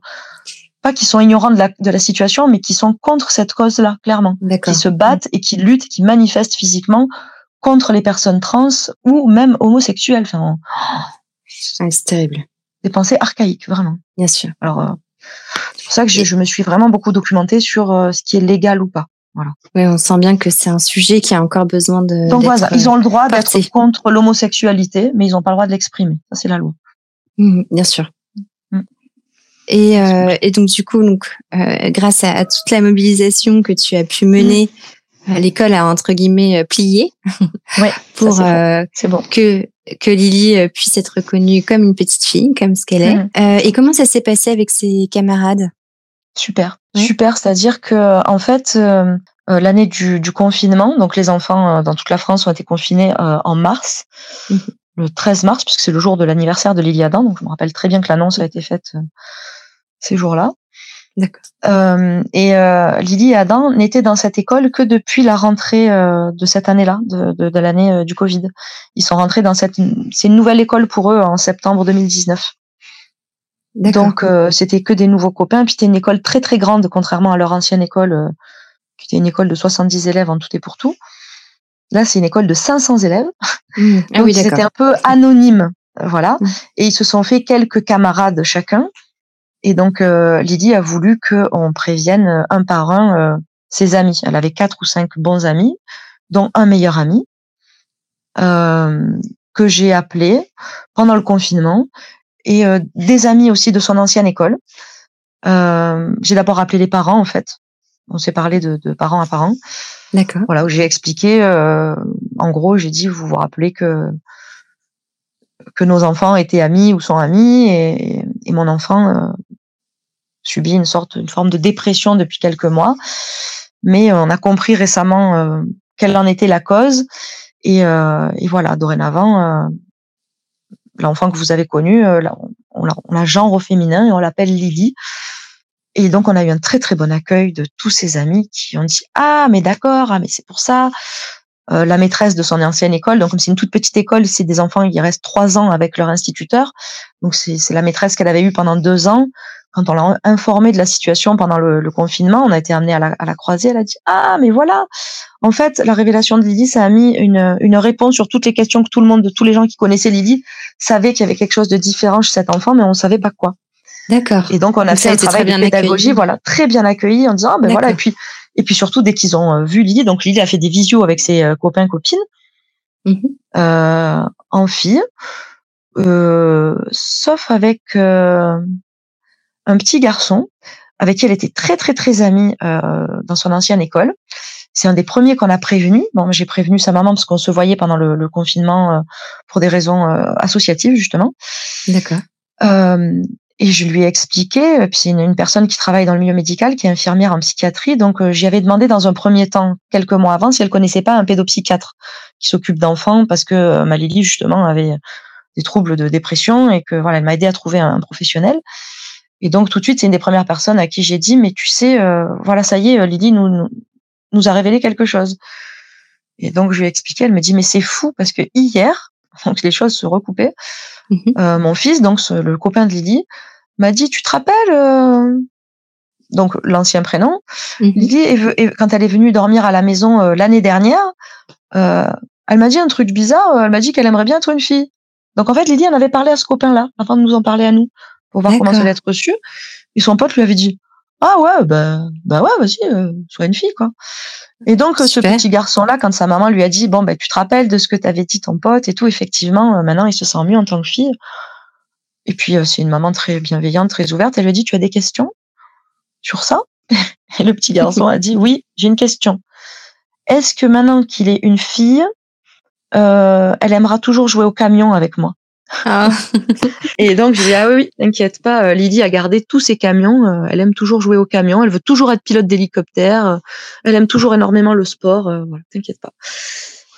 pas qui sont ignorants de la, de la situation, mais qui sont contre cette cause-là, clairement. Qui se battent et qui luttent, qui manifestent physiquement contre les personnes trans ou même homosexuelles. Enfin, c'est terrible. Des pensées archaïques, vraiment. Bien sûr. Alors, euh, c'est pour ça que je, me suis vraiment beaucoup documentée sur euh, ce qui est légal ou pas. Voilà. Oui, on sent bien que c'est un sujet qui a encore besoin de. Donc voilà, ils ont le droit d'être contre l'homosexualité, mais ils n'ont pas le droit de l'exprimer. Ça, c'est la loi. Mmh, bien sûr. Mmh. Et, euh, et, donc du coup, donc grâce à, toute la mobilisation que tu as pu mener, mmh. L'école a entre guillemets plié ouais, pour bon. que que Lily euh, puisse être reconnue comme une petite fille, comme ce qu'elle est. Mm. Euh, et comment ça s'est passé avec ses camarades? Super, super. C'est-à-dire que en fait, euh, l'année du, confinement, donc les enfants dans toute la France ont été confinés en mars, mm-hmm. le 13 mars, puisque c'est le jour de l'anniversaire de Lily Adam. Donc je me rappelle très bien que l'annonce a été faite ces jours-là. D'accord. Euh, et euh, Lily et Adam n'étaient dans cette école que depuis la rentrée euh, de cette année-là, de, de, de l'année du Covid. Ils sont rentrés dans cette, c'est une nouvelle école pour eux en septembre 2019. Donc c'était que des nouveaux copains. Puis c'était une école très très grande, contrairement à leur ancienne école, qui était une école de 70 élèves en tout et pour tout. Là, c'est une école de 500 élèves. Mmh. Ah Donc c'était un peu anonyme, voilà. Mmh. Et ils se sont fait quelques camarades chacun. Et donc, euh, Lydie a voulu qu'on prévienne euh, un par un euh, ses amis. Elle avait quatre ou cinq bons amis, dont un meilleur ami, que j'ai appelé pendant le confinement, et des amis aussi de son ancienne école. j'ai d'abord appelé les parents, en fait. On s'est parlé de, de, parents à parents. D'accord. Voilà, où j'ai expliqué, en gros, j'ai dit, vous vous rappelez que que nos enfants étaient amis ou sont amis, et, et mon enfant subit une sorte, une forme de dépression depuis quelques mois. Mais euh, on a compris récemment euh, quelle en était la cause. Et, euh, voilà, dorénavant, l'enfant que vous avez connu, on l'a genre au féminin et on l'appelle Lily. Et donc, on a eu un très très bon accueil de tous ses amis qui ont dit ah mais d'accord, ah mais c'est pour ça. la maîtresse de son ancienne école, donc comme c'est une toute petite école, c'est des enfants qui restent trois ans avec leur instituteur. Donc c'est la maîtresse qu'elle avait eue pendant deux ans quand on l'a informé de la situation pendant le, confinement, on a été amené à la, à la, croisée. Elle a dit ah mais voilà, en fait la révélation de Lydie, ça a mis une, une réponse sur toutes les questions que tout le monde, tous les gens qui connaissaient Lydie savaient qu'il y avait quelque chose de différent chez cet enfant, mais on savait pas quoi. D'accord. Et donc on a fait un travail de pédagogie, voilà, très bien accueilli en disant ah, ben voilà et puis et puis surtout dès qu'ils ont euh, vu Lydie, donc Lydie a fait des visios avec ses euh, copains copines mm-hmm. euh, en fille sauf avec un petit garçon avec qui elle était très très très amie dans son ancienne école. C'est un des premiers qu'on a prévenu. Bon, j'ai prévenu sa maman parce qu'on se voyait pendant le, le confinement pour des raisons associatives justement. D'accord. Et je lui ai expliqué, euh, puis c'est une, personne qui travaille dans le milieu médical, qui est infirmière en psychiatrie, donc euh, j'y avais demandé dans un premier temps, quelques mois avant, si elle connaissait pas un pédopsychiatre qui s'occupe d'enfants, parce que euh, ma Lily justement avait des troubles de dépression et que voilà, elle m'a aidé à trouver un, professionnel. Et donc tout de suite, c'est une des premières personnes à qui j'ai dit, mais tu sais, voilà, ça y est, Lily nous, nous, a révélé quelque chose. Et donc je lui ai expliqué, elle me dit, mais c'est fou parce que hier, donc les choses se recoupaient. Mmh mon fils, donc le copain de Lily, m'a dit Tu te rappelles euh, Donc, l'ancien prénom. Lily, quand elle est venue dormir à la maison euh, l'année dernière, euh, elle m'a dit un truc bizarre. Elle m'a dit qu'elle aimerait bien être une fille. Donc, en fait, Lily, elle avait parlé à ce copain-là avant de nous en parler à nous pour voir comment ça allait être reçu. Et son pote lui avait dit Ah ouais, bah, bah ouais, vas-y, sois une fille, quoi. Et donc, ce petit garçon-là, quand sa maman lui a dit Bon, bah, tu te rappelles de ce que t'avais dit ton pote et tout, effectivement, maintenant, il se sent mieux en tant que fille. Et puis, euh, c'est une maman très bienveillante, très ouverte. Elle lui a dit, tu as des questions sur ça Et le petit garçon a dit, oui, j'ai une question. Est-ce que maintenant qu'il est une fille, euh, elle aimera toujours jouer au camion avec moi? Ah. Et donc, je dis, ah oui, t'inquiète pas, euh, Lydie a gardé tous ses camions. elle aime toujours jouer au camion. Elle veut toujours être pilote d'hélicoptère. elle aime toujours énormément le sport. voilà, t'inquiète pas.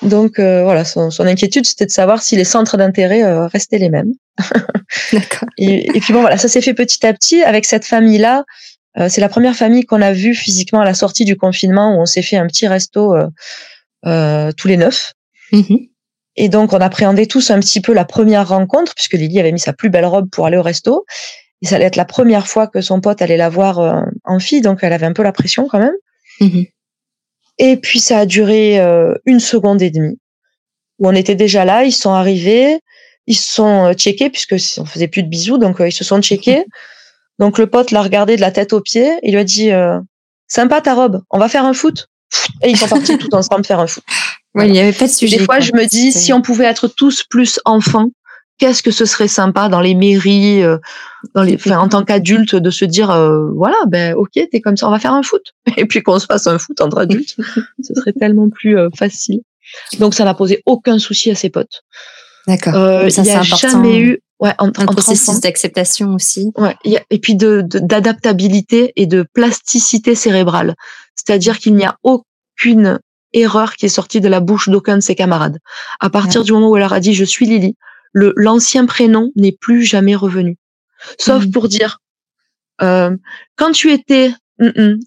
Donc voilà, son, son inquiétude, c'était de savoir si les centres d'intérêt restaient les mêmes. et, et, puis bon, voilà, ça s'est fait petit à petit avec cette famille-là. Euh, c'est la première famille qu'on a vue physiquement à la sortie du confinement où on s'est fait un petit resto euh, euh, tous les neuf. Mm-hmm. Et donc, on appréhendait tous un petit peu la première rencontre puisque Lily avait mis sa plus belle robe pour aller au resto. Et ça allait être la première fois que son pote allait la voir euh, en fille, donc elle avait un peu la pression quand même. Mm-hmm. Et puis, ça a duré euh, une seconde et demie où on était déjà là, ils sont arrivés, ils se sont euh, checkés puisque on faisait plus de bisous, donc ils se sont checkés. Donc le pote l'a regardé de la tête aux pieds, il lui a dit euh, "Sympa ta robe, on va faire un foot." Et ils sont partis tout ensemble faire un foot. Ouais, il n'y avait pas de sujet. Des fois, je me dis si on pouvait être tous plus enfants, qu'est-ce que ce serait sympa dans les mairies, dans les, enfin, en tant qu'adulte, de se dire voilà, ben ok, t'es comme ça, on va faire un foot, et puis qu'on se fasse un foot entre adultes, ce serait tellement plus facile. Donc ça n'a posé aucun souci à ses potes. D'accord. Euh, il n'y a jamais eu ouais, un processus d'acceptation aussi. Ouais, et puis de d'adaptabilité et de plasticité cérébrale. C'est-à-dire qu'il n'y a aucune erreur qui est sortie de la bouche d'aucun de ses camarades. À partir du moment où elle leur a dit je suis Lily, le l'ancien prénom n'est plus jamais revenu. Sauf mmh. pour dire euh, quand tu étais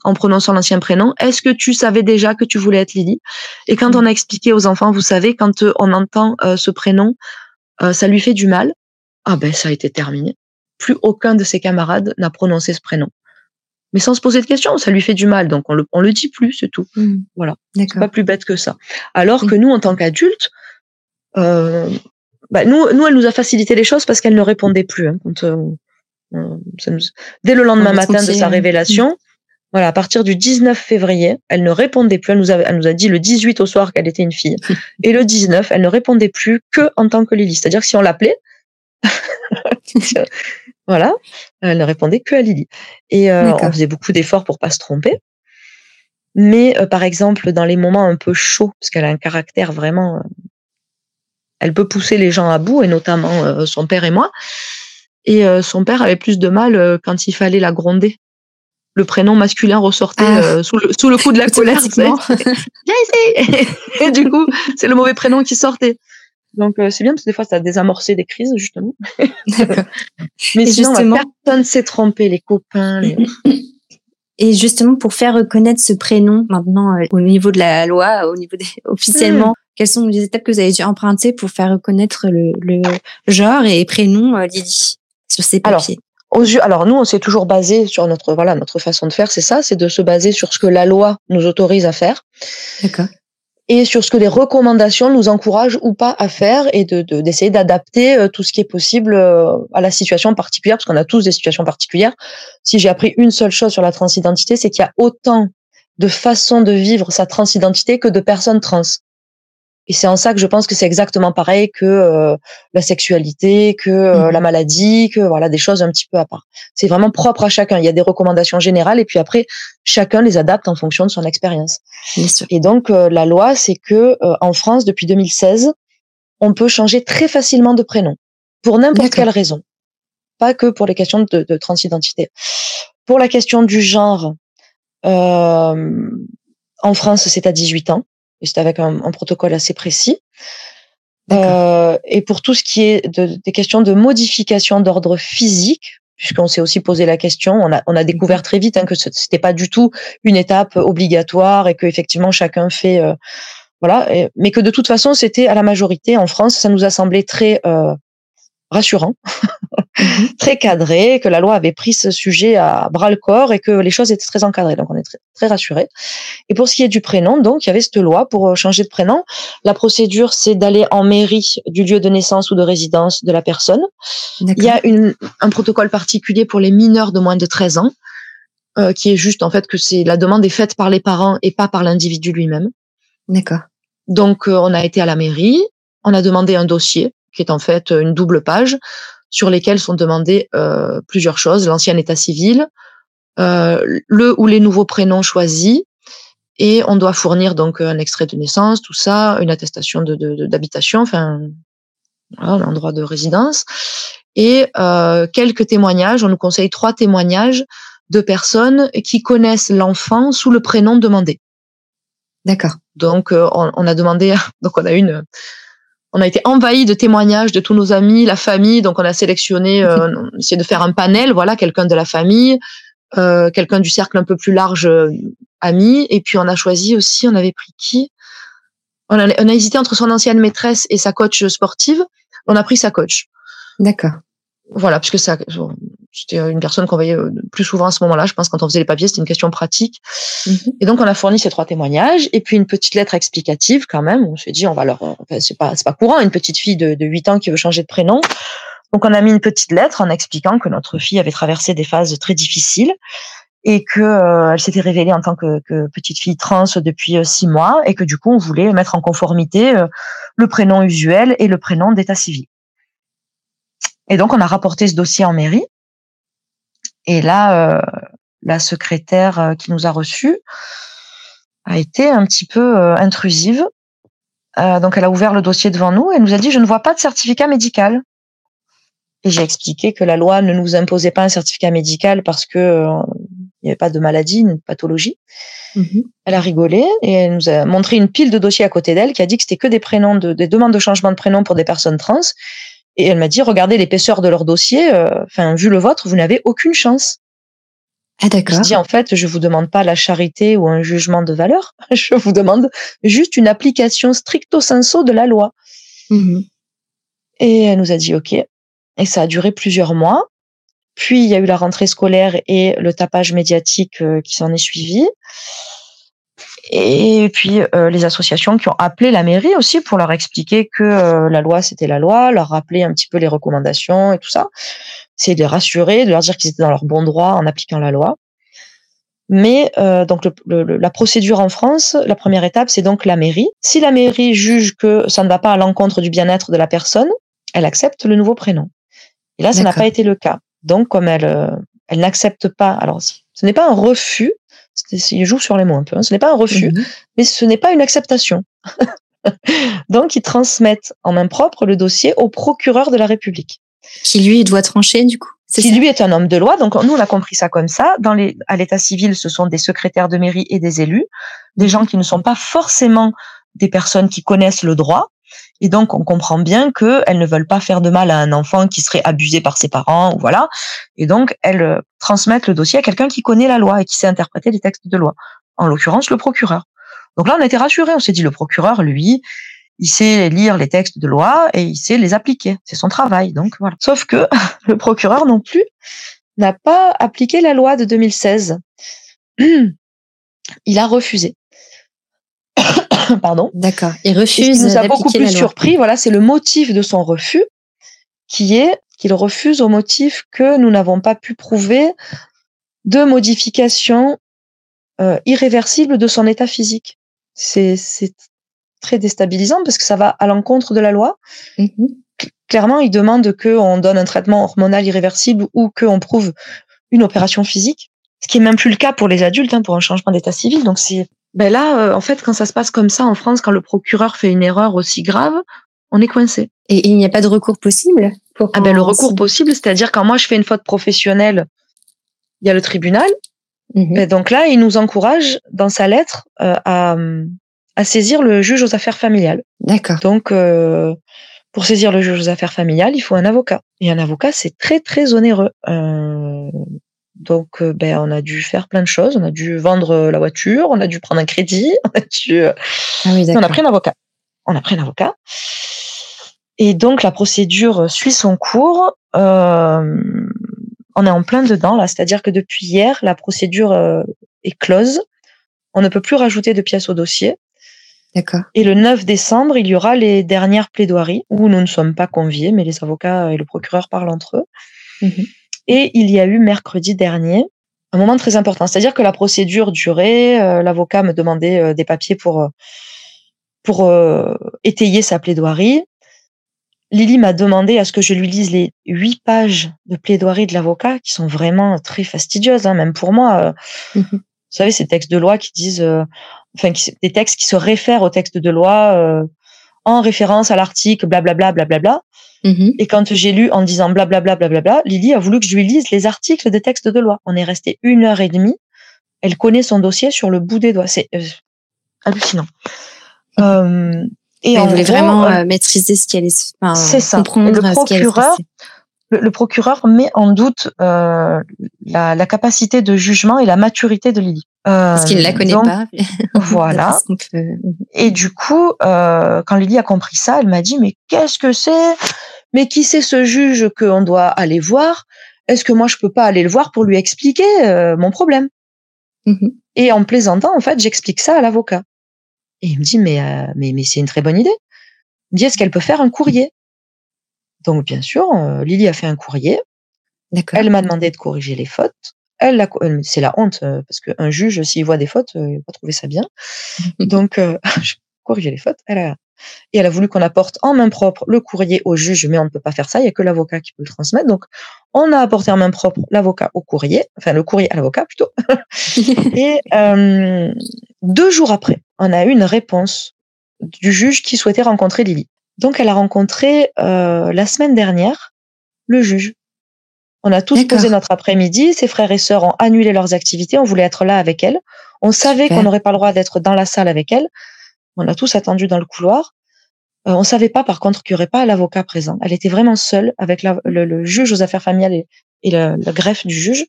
en prononçant l'ancien prénom, est-ce que tu savais déjà que tu voulais être Lily? Et quand on a expliqué aux enfants, vous savez, quand euh, on entend euh, ce prénom, euh, ça lui fait du mal. Ah ben ça a été terminé. Plus aucun de ses camarades n'a prononcé ce prénom. Mais sans se poser de questions, ça lui fait du mal, donc on le, on le dit plus, c'est tout. Mmh. Voilà, c'est pas plus bête que ça. Alors que nous, en tant qu'adultes, bah, nous, nous, elle nous a facilité les choses parce qu'elle ne répondait plus. Hein, quand, Dès le lendemain matin de sa révélation, voilà, à partir du 19 février, elle ne répondait plus. Elle nous, a, elle nous a dit le 18 au soir qu'elle était une fille. Et le 19, elle ne répondait plus que en tant que Lily. C'est-à-dire que si on l'appelait, voilà, elle ne répondait que à Lily. Et euh, on faisait beaucoup d'efforts pour pas se tromper. Mais euh, par exemple, dans les moments un peu chauds, parce qu'elle a un caractère vraiment, euh, elle peut pousser les gens à bout, et notamment son père et moi. Et son père avait plus de mal quand il fallait la gronder le prénom masculin ressortait ah. sous, le, sous, le, coup de la colère. Et du coup, c'est le mauvais prénom qui sortait. Donc euh, c'est bien parce que des fois ça a désamorcé des crises justement. Mais sinon justement... personne s'est trompé, les copains. Et justement pour faire reconnaître ce prénom maintenant euh, au niveau de la loi, au niveau des officiellement, hmm. quelles sont les étapes que vous avez dû emprunter pour faire reconnaître le, le genre et prénom Lydie sur ces papiers? alors nous, on s'est toujours basé sur notre voilà notre façon de faire, c'est ça, c'est de se baser sur ce que la loi nous autorise à faire. D'accord. Et sur ce que les recommandations nous encouragent ou pas à faire et de d'essayer d'adapter euh, tout ce qui est possible euh, à la situation particulière, parce qu'on a tous des situations particulières. Si j'ai appris une seule chose sur la transidentité, c'est qu'il y a autant de façons de vivre sa transidentité que de personnes trans. Et c'est en ça que je pense que c'est exactement pareil que euh, la sexualité, que euh, Mhm. la maladie, que voilà des choses un petit peu à part. C'est vraiment propre à chacun. Il y a des recommandations générales et puis après chacun les adapte en fonction de son expérience. Et donc euh, la loi, c'est que euh, en France depuis 2016, on peut changer très facilement de prénom pour n'importe quelle raison, pas que pour les questions de, de transidentité. Pour la question du genre, euh, en France, c'est à 18 ans et c'est avec un, un protocole assez précis. Euh, et pour tout ce qui est de, des questions de modification d'ordre physique, puisqu'on s'est aussi posé la question, on a, on a découvert très vite hein, que ce c'était pas du tout une étape obligatoire et que effectivement chacun fait, euh, voilà, et- mais que de toute façon c'était à la majorité en France, ça nous a semblé très euh, rassurant. très cadré, que la loi avait pris ce sujet à bras le corps et que les choses étaient très encadrées, donc on est très, très rassurés. Et pour ce qui est du prénom, donc il y avait cette loi pour euh, changer de prénom. La procédure, c'est d'aller en mairie du lieu de naissance ou de résidence de la personne. Il y a une, un protocole particulier pour les mineurs de moins de 13 ans, euh, qui est juste en fait que c'est la demande est faite par les parents et pas par l'individu lui-même. D'accord. Donc euh, on a été à la mairie, on a demandé un dossier qui est en fait une double page sur lesquelles sont demandées euh, plusieurs choses l'ancien état civil, euh, le ou les nouveaux prénoms choisis, et on doit fournir donc un extrait de naissance, tout ça, une attestation de de- de- d'habitation, enfin voilà, un endroit de résidence, et euh, quelques témoignages. On nous conseille trois témoignages de personnes qui connaissent l'enfant sous le prénom demandé. D'accord. Donc, euh, on, on a demandé, donc on a une, on a été envahi de témoignages de tous nos amis, la famille. Donc, on a sélectionné, euh, on a essayé de faire un panel, voilà, quelqu'un de la famille, euh, quelqu'un du cercle un peu plus large, euh, amis. Et puis, on a choisi aussi, on avait pris qui? On a, on a hésité entre son ancienne maîtresse et sa coach sportive. On a pris sa coach. D'accord. Voilà, puisque ça, c'était une personne qu'on voyait euh, plus souvent à ce moment-là. Je pense quand on faisait les papiers, c'était une question pratique. Mhm. Et donc, on a fourni ces trois témoignages et puis une petite lettre explicative quand même. On s'est dit, on va leur, enfin, c'est pas, c'est pas courant, une petite fille de, de 8 ans qui veut changer de prénom. Donc, on a mis une petite lettre en expliquant que notre fille avait traversé des phases très difficiles et que euh, elle s'était révélée en tant que, que petite fille trans depuis euh, six mois et que du coup, on voulait mettre en conformité euh, le prénom usuel et le prénom d'état civil. Et donc, on a rapporté ce dossier en mairie. Et là, euh, la secrétaire euh, qui nous a reçus a été un petit peu euh, intrusive. Euh, donc, elle a ouvert le dossier devant nous et nous a dit, je ne vois pas de certificat médical. Et j'ai expliqué que la loi ne nous imposait pas un certificat médical parce que il n'y avait pas de maladie, une pathologie. Mhm. Elle a rigolé et elle nous a montré une pile de dossiers à côté d'elle qui a dit que c'était que des prénoms, de, des demandes de changement de prénom pour des personnes trans. Et elle m'a dit, regardez l'épaisseur de leur dossier. euh, Enfin, vu le vôtre, vous n'avez aucune chance. Ah, Je d'accord. dis en fait, je vous demande pas la charité ou un jugement de valeur. Je vous demande juste une application stricto sensu de la loi. Mhm. Et elle nous a dit OK. Et ça a duré plusieurs mois. Puis il y a eu la rentrée scolaire et le tapage médiatique euh, qui s'en est suivi. Et puis euh, les associations qui ont appelé la mairie aussi pour leur expliquer que euh, la loi c'était la loi, leur rappeler un petit peu les recommandations et tout ça. C'est de les rassurer, de leur dire qu'ils étaient dans leur bon droit en appliquant la loi. Mais euh, donc le- le- la procédure en France, la première étape, c'est donc la mairie. Si la mairie juge que ça ne va pas à l'encontre du bien-être de la personne, elle accepte le nouveau prénom. Et là, ça n'a pas été le cas. Donc, comme elle, euh, elle n'accepte pas, alors ce n'est pas un refus, il joue sur les mots un peu, hein, ce n'est pas un refus, Mhm. mais ce n'est pas une acceptation. Donc, ils transmettent en main propre le dossier au procureur de la République Qui lui doit trancher du coup. Qui lui est un homme de loi. Donc nous, on a compris ça comme ça. Dans les, à l'état civil, ce sont des secrétaires de mairie et des élus, des gens qui ne sont pas forcément des personnes qui connaissent le droit. Et donc, on comprend bien qu'elles ne veulent pas faire de mal à un enfant qui serait abusé par ses parents, ou voilà. Et donc, elles euh, transmettent le dossier à quelqu'un qui connaît la loi et qui sait interpréter les textes de loi. En l'occurrence, le procureur. Donc là, on été rassurés. On s'est dit, le procureur, lui, il sait lire les textes de loi et il sait les appliquer. C'est son travail. Donc voilà. Sauf que le procureur non plus n'a pas appliqué la loi de 2016. Il a refusé. Pardon. D'accord. Il Et ce refuse qui nous a beaucoup plus surpris, voilà, c'est le motif de son refus, qui est qu'il refuse au motif que nous n'avons pas pu prouver de modification euh, irréversible de son état physique. C'est très déstabilisant parce que ça va à l'encontre de la loi. Mm-hmm. Clairement, ils demandent qu'on donne un traitement hormonal irréversible ou qu'on prouve une opération physique, ce qui est même plus le cas pour les adultes, hein, pour un changement d'état civil. Donc c'est ben là, euh, en fait, quand ça se passe comme ça en France, quand le procureur fait une erreur aussi grave, on est coincé. Et il n'y a pas de recours possible pour Ah ben le recours possible, c'est-à-dire quand moi je fais une faute professionnelle, il y a le tribunal. Mhm. Ben donc là, il nous encourage dans sa lettre euh, à, à saisir le juge aux affaires familiales. D'accord. Donc euh, pour saisir le juge aux affaires familiales, il faut un avocat. Et un avocat, c'est très très onéreux. Euh, donc, euh, ben, on a dû faire plein de choses. On a dû vendre la voiture, on a dû prendre un crédit, on a dû. Euh, ah oui, on a pris un avocat. On a pris un avocat. Et donc, la procédure suit son cours. Euh, on est en plein dedans là, c'est-à-dire que depuis hier, la procédure est close. On ne peut plus rajouter de pièces au dossier. D'accord. Et le 9 décembre, il y aura les dernières plaidoiries où nous ne sommes pas conviés, mais les avocats et le procureur parlent entre eux. Mhm. Et il y a eu mercredi dernier un moment très important, c'est-à-dire que la procédure durait, euh, l'avocat me demandait euh, des papiers pour euh, pour étayer sa plaidoirie. Lily m'a demandé à ce que je lui lise les huit pages de plaidoirie de l'avocat, qui sont vraiment très fastidieuses, hein, même pour moi. Mhm. Vous savez, ces textes de loi qui disent, enfin, des textes qui se réfèrent au texte de loi en référence à l'article, blablabla, blablabla. Mm-hmm. Et quand j'ai lu en disant blablabla, blablabla, Lily a voulu que je lui lise les articles des textes de loi. On est resté une heure et demie. Elle connaît son dossier sur le bout des doigts. C'est euh, hallucinant. Euh, et elle voulait vraiment euh, maîtriser ce qu'elle est. Enfin, c'est ça. Comprendre le procureur, le, procureur met en doute euh, la, la, capacité de jugement et la maturité de Lily. Euh, Parce qu'il ne la connaît pas. voilà. Et du coup, euh, quand Lily a compris ça, elle m'a dit mais qu'est-ce que c'est? Mais qui c'est ce juge qu'on doit aller voir? Est-ce que moi je peux pas aller le voir pour lui expliquer euh, mon problème? Mm-hmm. Et en plaisantant, en fait, j'explique ça à l'avocat. Et il me dit mais euh, mais mais c'est une très bonne idée. Il me dit est-ce qu'elle peut faire un courrier? Donc, bien sûr, euh, Lily a fait un courrier. Elle m'a demandé de corriger les fautes. Elle, c'est la honte euh, parce qu'un juge, s'il voit des fautes, euh, il va pas trouver ça bien. Donc, j'ai corrigé les fautes. Elle a, et elle a voulu qu'on apporte en main propre le courrier au juge, mais on ne peut pas faire ça. Il y a que l'avocat qui peut le transmettre. Donc, on a apporté en main propre l'avocat au courrier, enfin le courrier à l'avocat plutôt. et deux jours après, on a eu une réponse du juge qui souhaitait rencontrer Lily. Donc, elle a rencontré euh, la semaine dernière le juge. On a tous posé notre après-midi. Ses frères et sœurs ont annulé leurs activités. On voulait être là avec elle. On savait qu'on n'aurait pas le droit d'être dans la salle avec elle. On a tous attendu dans le couloir. Euh, on savait pas, par contre, qu'il n'y aurait pas l'avocat présent. Elle était vraiment seule avec le, juge aux affaires familiales et, le, greffe du juge.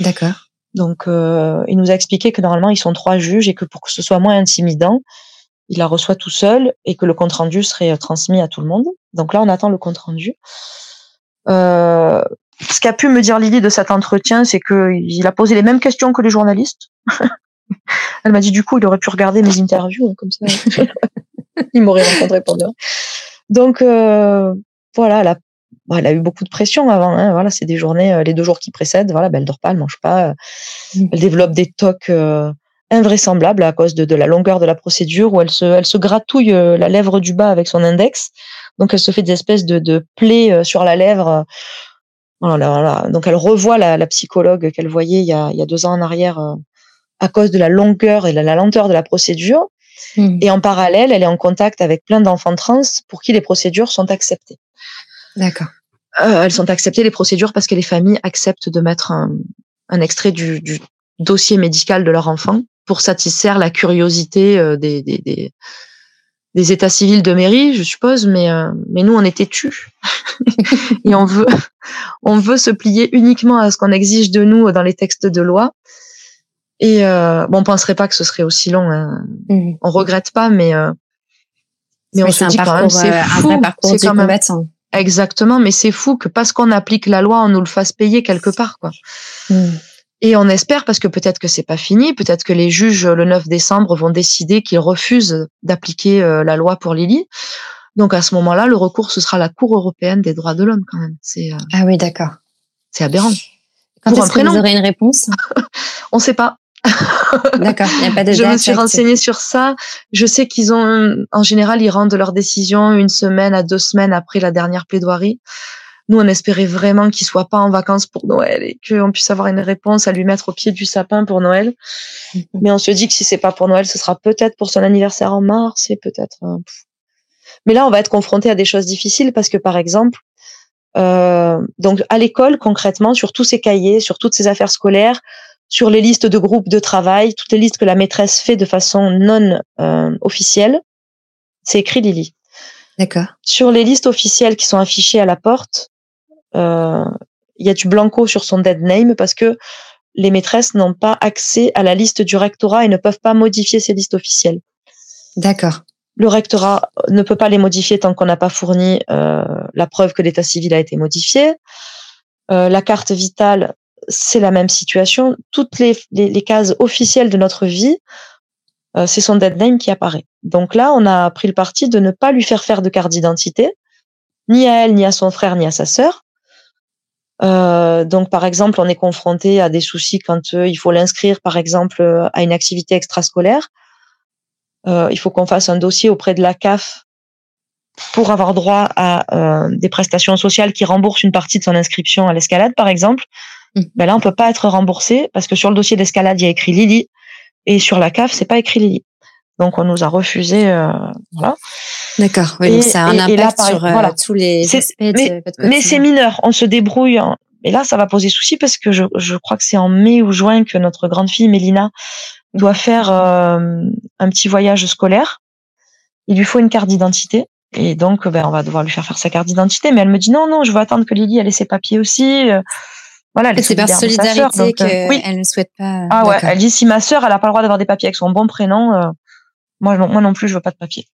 D'accord. Donc, euh, il nous a expliqué que normalement, ils sont trois juges et que pour que ce soit moins intimidant, il la reçoit tout seul et que le compte rendu serait euh, transmis à tout le monde. Donc là, on attend le compte rendu. Euh, ce qu'a pu me dire Lily de cet entretien, c'est qu'il a posé les mêmes questions que les journalistes. Elle m'a dit du coup, il aurait pu regarder mes interviews hein, comme ça. il m'aurait rencontré pendant. Donc euh, voilà, elle a, elle a, eu beaucoup de pression avant. Hein, voilà, c'est des journées, les deux jours qui précèdent. Voilà, ben, elle dort pas, elle mange pas. Mm. Elle développe des tocs invraisemblable à cause de, la longueur de la procédure où elle se, elle se gratouille euh, la lèvre du bas avec son index. Donc elle se fait des espèces de, de plaies euh, sur la lèvre. Voilà, Donc elle revoit la, psychologue qu'elle voyait il y, a, il y a deux ans en arrière euh, à cause de la longueur et de la lenteur de la procédure. Hmm. Et en parallèle, elle est en contact avec plein d'enfants trans pour qui les procédures sont acceptées. D'accord. elles sont acceptées les procédures parce que les familles acceptent de mettre un, un extrait du, du, dossier médical de leur enfant pour satisfaire la curiosité euh, des, des, des, des, états civils de mairie, je suppose, mais, euh, mais nous, on est têtus. et on veut, on veut se plier uniquement à ce qu'on exige de nous dans les textes de loi. Et euh, bon, on penserait pas que ce serait aussi long. Hein. Mmh. On regrette pas, mais euh, mais on se dit quand même c'est fou. C'est quand même exactement, mais c'est fou que parce qu'on applique la loi, on nous le fasse payer quelque part, quoi. Mmh. Et on espère, parce que peut-être que c'est pas fini, peut-être que les juges le 9 décembre vont décider qu'ils refusent d'appliquer euh, la loi pour Lily. Donc à ce moment-là, le recours ce sera la Cour européenne des droits de l'homme quand même. C'est euh, ah oui, d'accord. C'est aberrant. Quand est-ce que vous aurez une réponse? On ne sait pas. D'accord, il n'y a pas de Je me suis renseignée sur ça. Je sais qu'ils ont, en général, ils rendent leur décision une semaine à deux semaines après la dernière plaidoirie. Nous, on espérait vraiment qu'il soit pas en vacances pour Noël et qu'on puisse avoir une réponse à lui mettre au pied du sapin pour Noël. Mhm. Mais on se dit que si c'est pas pour Noël, ce sera peut-être pour son anniversaire en mars et peut-être. Euh, Mais là, on va être confronté à des choses difficiles parce que, par exemple, euh, donc à l'école, concrètement, sur tous ces cahiers, sur toutes ces affaires scolaires, sur les listes de groupes de travail, toutes les listes que la maîtresse fait de façon non euh, officielle, c'est écrit Lily. D'accord. Sur les listes officielles qui sont affichées à la porte, il y a du blanco sur son dead name parce que les maîtresses n'ont pas accès à la liste du rectorat et ne peuvent pas modifier ces listes officielles. D'accord. Le rectorat ne peut pas les modifier tant qu'on n'a pas fourni euh, la preuve que l'état civil a été modifié. Euh, la carte vitale, c'est la même situation. Toutes les, les, les, cases officielles de notre vie, euh, c'est son dead name qui apparaît. Donc là, on a pris le parti de ne pas lui faire faire de carte d'identité, ni à elle, ni à son frère, ni à sa sœur. Euh, donc, par exemple, on est confronté à des soucis quand euh, il faut l'inscrire, par exemple, euh, à une activité extrascolaire. Euh, il faut qu'on fasse un dossier auprès de la CAF pour avoir droit à des prestations sociales qui remboursent une partie de son inscription à l'escalade, par exemple. Mmh. Ben là, on peut pas être remboursé parce que sur le dossier d'escalade, il y a écrit Lily et sur la CAF, c'est pas écrit Lily. Donc on nous a refusé. Euh, voilà. D'accord. Oui, ça a un impact sur euh, tous les aspects. Mais, mais c'est mineur. On se débrouille. Et là, ça va poser souci parce que je, je crois que c'est en mai ou juin que notre grande fille Mélina doit faire euh, un petit voyage scolaire. Il lui faut une carte d'identité. Et donc, ben, on va devoir lui faire faire sa carte d'identité. Mais elle me dit non, non, je veux attendre que Lily ait ses papiers aussi. Voilà, c'est par solidarité qu'elle oui. ne souhaite pas. Ah ouais, elle dit si ma sœur, elle a pas le droit d'avoir des papiers avec son bon prénom, moi, moi non plus, je veux pas de papier.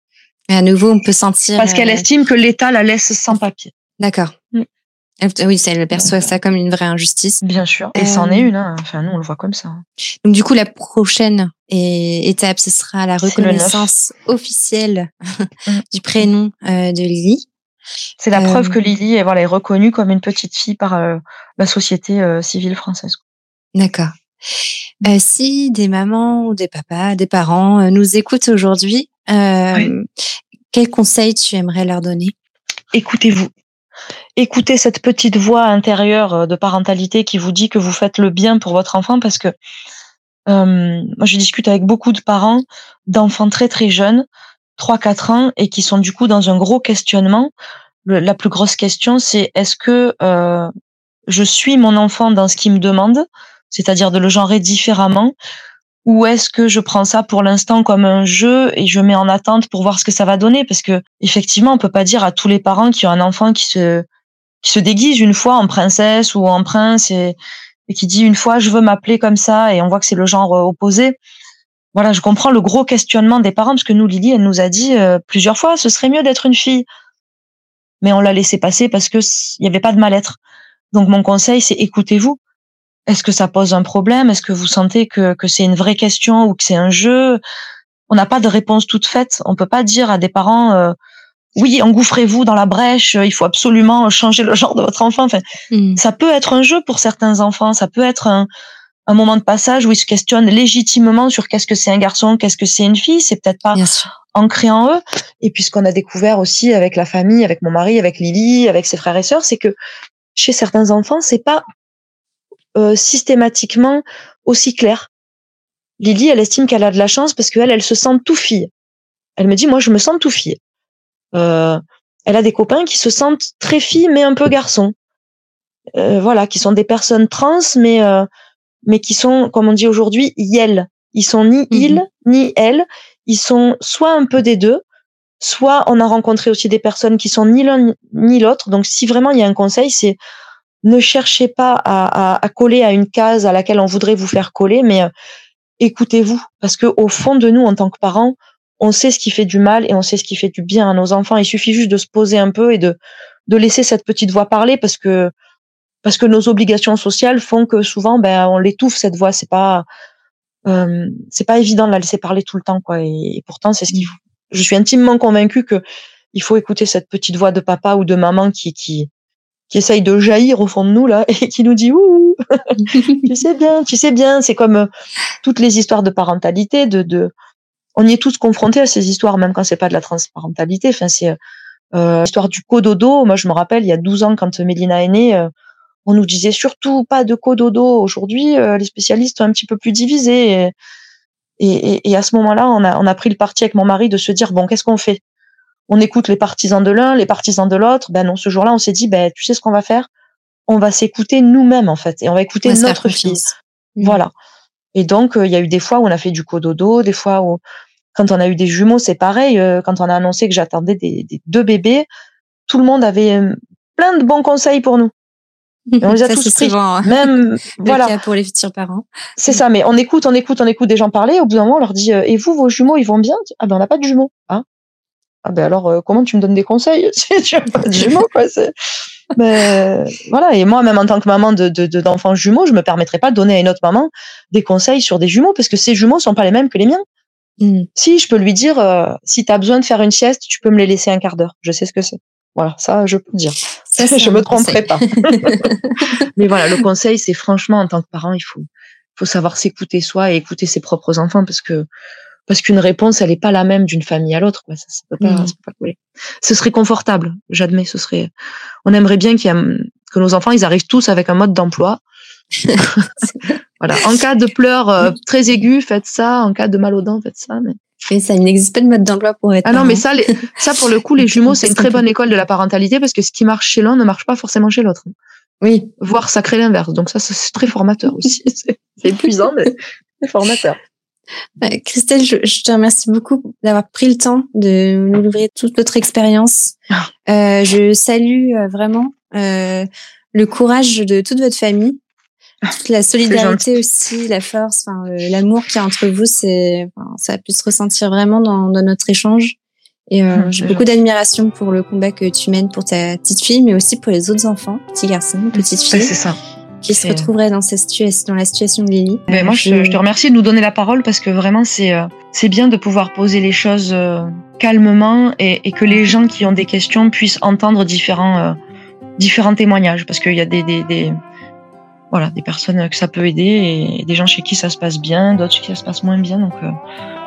Et à nouveau, on peut sentir. Parce qu'elle euh, estime que l'État la laisse sans papier. D'accord. Mm. Oui, elle perçoit ça comme une vraie injustice. Bien sûr. Et c'en est euh, une. Hein. Enfin, nous, on le voit comme ça. Hein. Donc, du coup, la prochaine étape, ce sera la reconnaissance officielle mm. du prénom euh, de Lily. C'est la preuve que Lily est, voilà, est reconnue comme une petite fille par la société civile française. D'accord. Euh, si des mamans ou des papas, des parents euh, nous écoutent aujourd'hui, euh, quels conseils tu aimerais leur donner? Écoutez-vous. Écoutez cette petite voix intérieure de parentalité qui vous dit que vous faites le bien pour votre enfant parce que moi je discute avec beaucoup de parents d'enfants très très jeunes, 3-4 ans, et qui sont du coup dans un gros questionnement. la plus grosse question, c'est est-ce que je suis mon enfant dans ce qu'il me demande c'est-à-dire de le genrer différemment? Ou est-ce que je prends ça pour l'instant comme un jeu et je mets en attente pour voir ce que ça va donner? Parce que effectivement on peut pas dire à tous les parents qui ont un enfant qui se qui se déguise une fois en princesse ou en prince et, et qui dit une fois je veux m'appeler comme ça et on voit que c'est le genre euh, opposé. Voilà je comprends le gros questionnement des parents parce que nous Lily elle nous a dit euh, plusieurs fois ce serait mieux d'être une fille. Mais on l'a laissé passer parce que il y avait pas de mal-être. Donc mon conseil c'est écoutez-vous est-ce que ça pose un problème? Est-ce que vous sentez que, que c'est une vraie question ou que c'est un jeu? On n'a pas de réponse toute faite. On peut pas dire à des parents euh, oui, engouffrez-vous dans la brèche, il faut absolument changer le genre de votre enfant. Enfin, hmm. ça peut être un jeu pour certains enfants, ça peut être un, un moment de passage où ils se questionnent légitimement sur qu'est-ce que c'est un garçon, qu'est-ce que c'est une fille. C'est peut-être pas ancré en eux. Et puis ce qu'on a découvert aussi avec la famille, avec mon mari, avec Lily, avec ses frères et sœurs, c'est que chez certains enfants, c'est pas euh, systématiquement aussi clair. Lily, elle estime qu'elle a de la chance parce qu'elle, elle se sent tout fille. Elle me dit, moi, je me sens tout fille. Euh, elle a des copains qui se sentent très fille mais un peu garçon. Euh, voilà, qui sont des personnes trans, mais mais qui sont, comme on dit aujourd'hui, yel. Ils sont ni mhm. il ni elle. Ils sont soit un peu des deux, soit on a rencontré aussi des personnes qui sont ni l'un ni l'autre. Donc, si vraiment il y a un conseil, c'est ne cherchez pas à, coller à une case à laquelle on voudrait vous faire coller, mais euh, écoutez-vous, parce que au fond de nous, en tant que parents, on sait ce qui fait du mal et on sait ce qui fait du bien à nos enfants. Il suffit juste de se poser un peu et de de laisser cette petite voix parler, parce que parce que nos obligations sociales font que souvent, ben, on l'étouffe cette voix. C'est pas euh, c'est pas évident de la laisser parler tout le temps, quoi. Et, pourtant, c'est ce qu'il faut. Je suis intimement convaincue que il faut écouter cette petite voix de papa ou de maman qui qui qui essaye de jaillir au fond de nous là et qui nous dit ouh tu sais bien tu sais bien c'est comme euh, toutes les histoires de parentalité de, de on y est tous confrontés à ces histoires même quand c'est pas de la transparentalité. Enfin c'est euh, l'histoire du cododo. Moi je me rappelle il y a 12 ans quand Mélina est née euh, on nous disait surtout pas de cododo. Aujourd'hui euh, les spécialistes sont un petit peu plus divisés. Et, et, et à ce moment-là on a on a pris le parti avec mon mari de se dire bon qu'est-ce qu'on fait? On écoute les partisans de l'un, les partisans de l'autre. Ben non, ce jour-là, on s'est dit, ben tu sais ce qu'on va faire? On va s'écouter nous-mêmes en fait, et on va écouter notre fille. Mmh. Voilà. Et donc, euh, il y a eu des fois où on a fait du cododo, des fois où, quand on a eu des jumeaux, c'est pareil. Euh, quand on a annoncé que j'attendais des, deux bébés, tout le monde avait euh, plein de bons conseils pour nous. Et on les a tous pris. Souvent, hein. même voilà cas pour les futurs parents. C'est ça, mais on écoute, on écoute, on écoute des gens parler. Au bout d'un moment, on leur dit et vous, vos jumeaux, ils vont bien Ah ben on n'a pas de jumeaux. Hein ah ben alors euh, comment tu me donnes des conseils si tu as pas de jumeaux quoi mais voilà et moi même en tant que maman de d'enfants jumeaux je me permettrais pas de donner à une autre maman des conseils sur des jumeaux parce que ces jumeaux sont pas les mêmes que les miens. Mmh. si je peux lui dire euh, si tu as besoin de faire une sieste tu peux me les laisser un quart d'heure. Je sais ce que c'est. Voilà ça je peux dire. Ça, je me tromperai pas. Mais voilà le conseil c'est franchement en tant que parent il faut faut savoir s'écouter soi et écouter ses propres enfants parce que parce qu'une réponse, elle n'est pas la même d'une famille à l'autre. Ça, ça peut pas, mmh. pas couler. Ce serait confortable, j'admets. Ce serait. On aimerait bien y que nos enfants, ils arrivent tous avec un mode d'emploi. voilà. En cas de pleurs euh, très aigus, faites ça. En cas de mal aux dents, faites ça. Mais... Ça, il n'existe pas de mode d'emploi pour être. Ah non, mais ça, ça pour le coup, les jumeaux, c'est une très bonne école de la parentalité parce que ce qui marche chez l'un ne marche pas forcément chez l'autre. Oui. Voire ça crée l'inverse. Donc ça, c'est très formateur aussi. c'est épuisant, mais c'est formateur. Christelle, je, te remercie beaucoup d'avoir pris le temps de nous livrer toute votre expérience. Ah. Euh, je salue euh, vraiment euh, le courage de toute votre famille, ah, toute la solidarité aussi, la force, enfin, l'amour qu'il y a entre vous. C'est, ça a pu se ressentir vraiment dans, dans notre échange. Et euh, j'ai beaucoup d'admiration pour le combat que tu mènes pour ta petite fille, mais aussi pour les autres enfants, petits garçons, petites filles. c'est ça qui se retrouverait dans, cette situation, dans la situation de Lily. Ben, moi, je, je, te remercie de nous donner la parole parce que vraiment, c'est euh, c'est bien de pouvoir poser les choses euh, calmement et, et, que les gens qui ont des questions puissent entendre différents euh, différents témoignages parce qu'il y a des, des, des, voilà des personnes que ça peut aider et des gens chez qui ça se passe bien, d'autres chez qui ça se passe moins bien. Donc,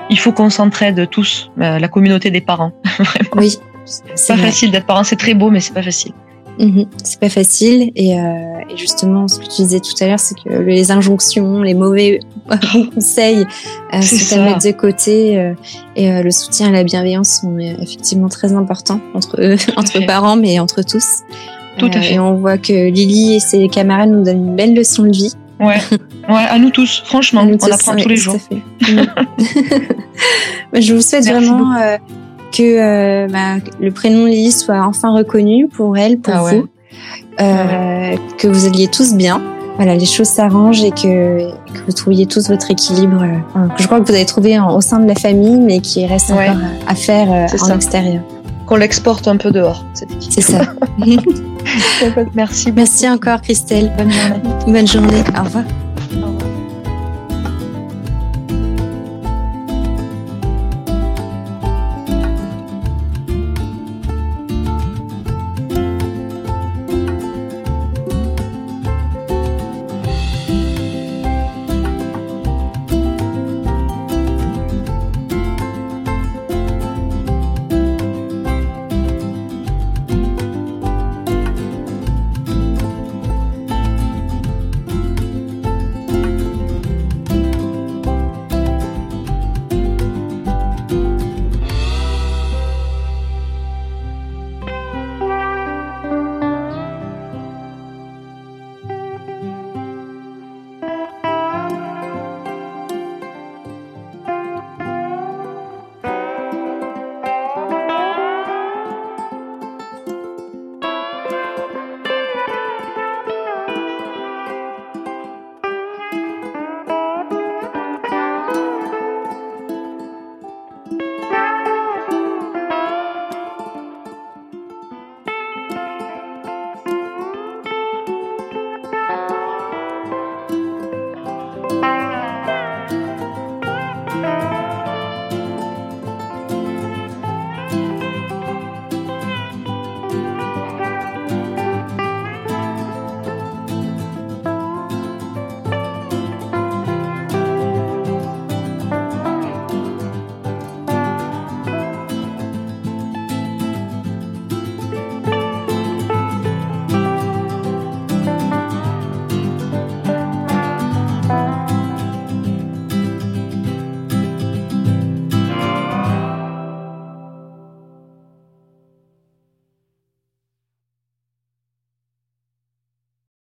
il faut qu'on s'entraide tous, la communauté des parents. vraiment. Oui. C'est pas facile d'être parent, c'est très beau, mais c'est pas facile. Mhm. c'est pas facile et, euh, et, justement ce que tu disais tout à l'heure c'est que les injonctions les mauvais conseils euh, se mettre de côté euh, et euh, le soutien et la bienveillance sont effectivement très importants entre entre parents mais entre tous. Tout à fait. et on voit que Lily et ses camarades nous donnent une belle leçon de vie. Ouais. Ouais à nous tous franchement on apprend tous les jours. je vous souhaite vraiment que euh, bah, le prénom Lily soit enfin reconnu pour elle, pour ah vous, euh, que vous alliez tous bien. Voilà, les choses s'arrangent et que, que, vous trouviez tous votre équilibre. Euh, que je crois que vous avez trouvé au sein de la famille, mais qui reste encore à, faire en extérieur. Qu'on l'exporte un peu dehors. C'est ça. Merci. Merci encore, Christelle. Bonne journée. Bonne journée. Au revoir.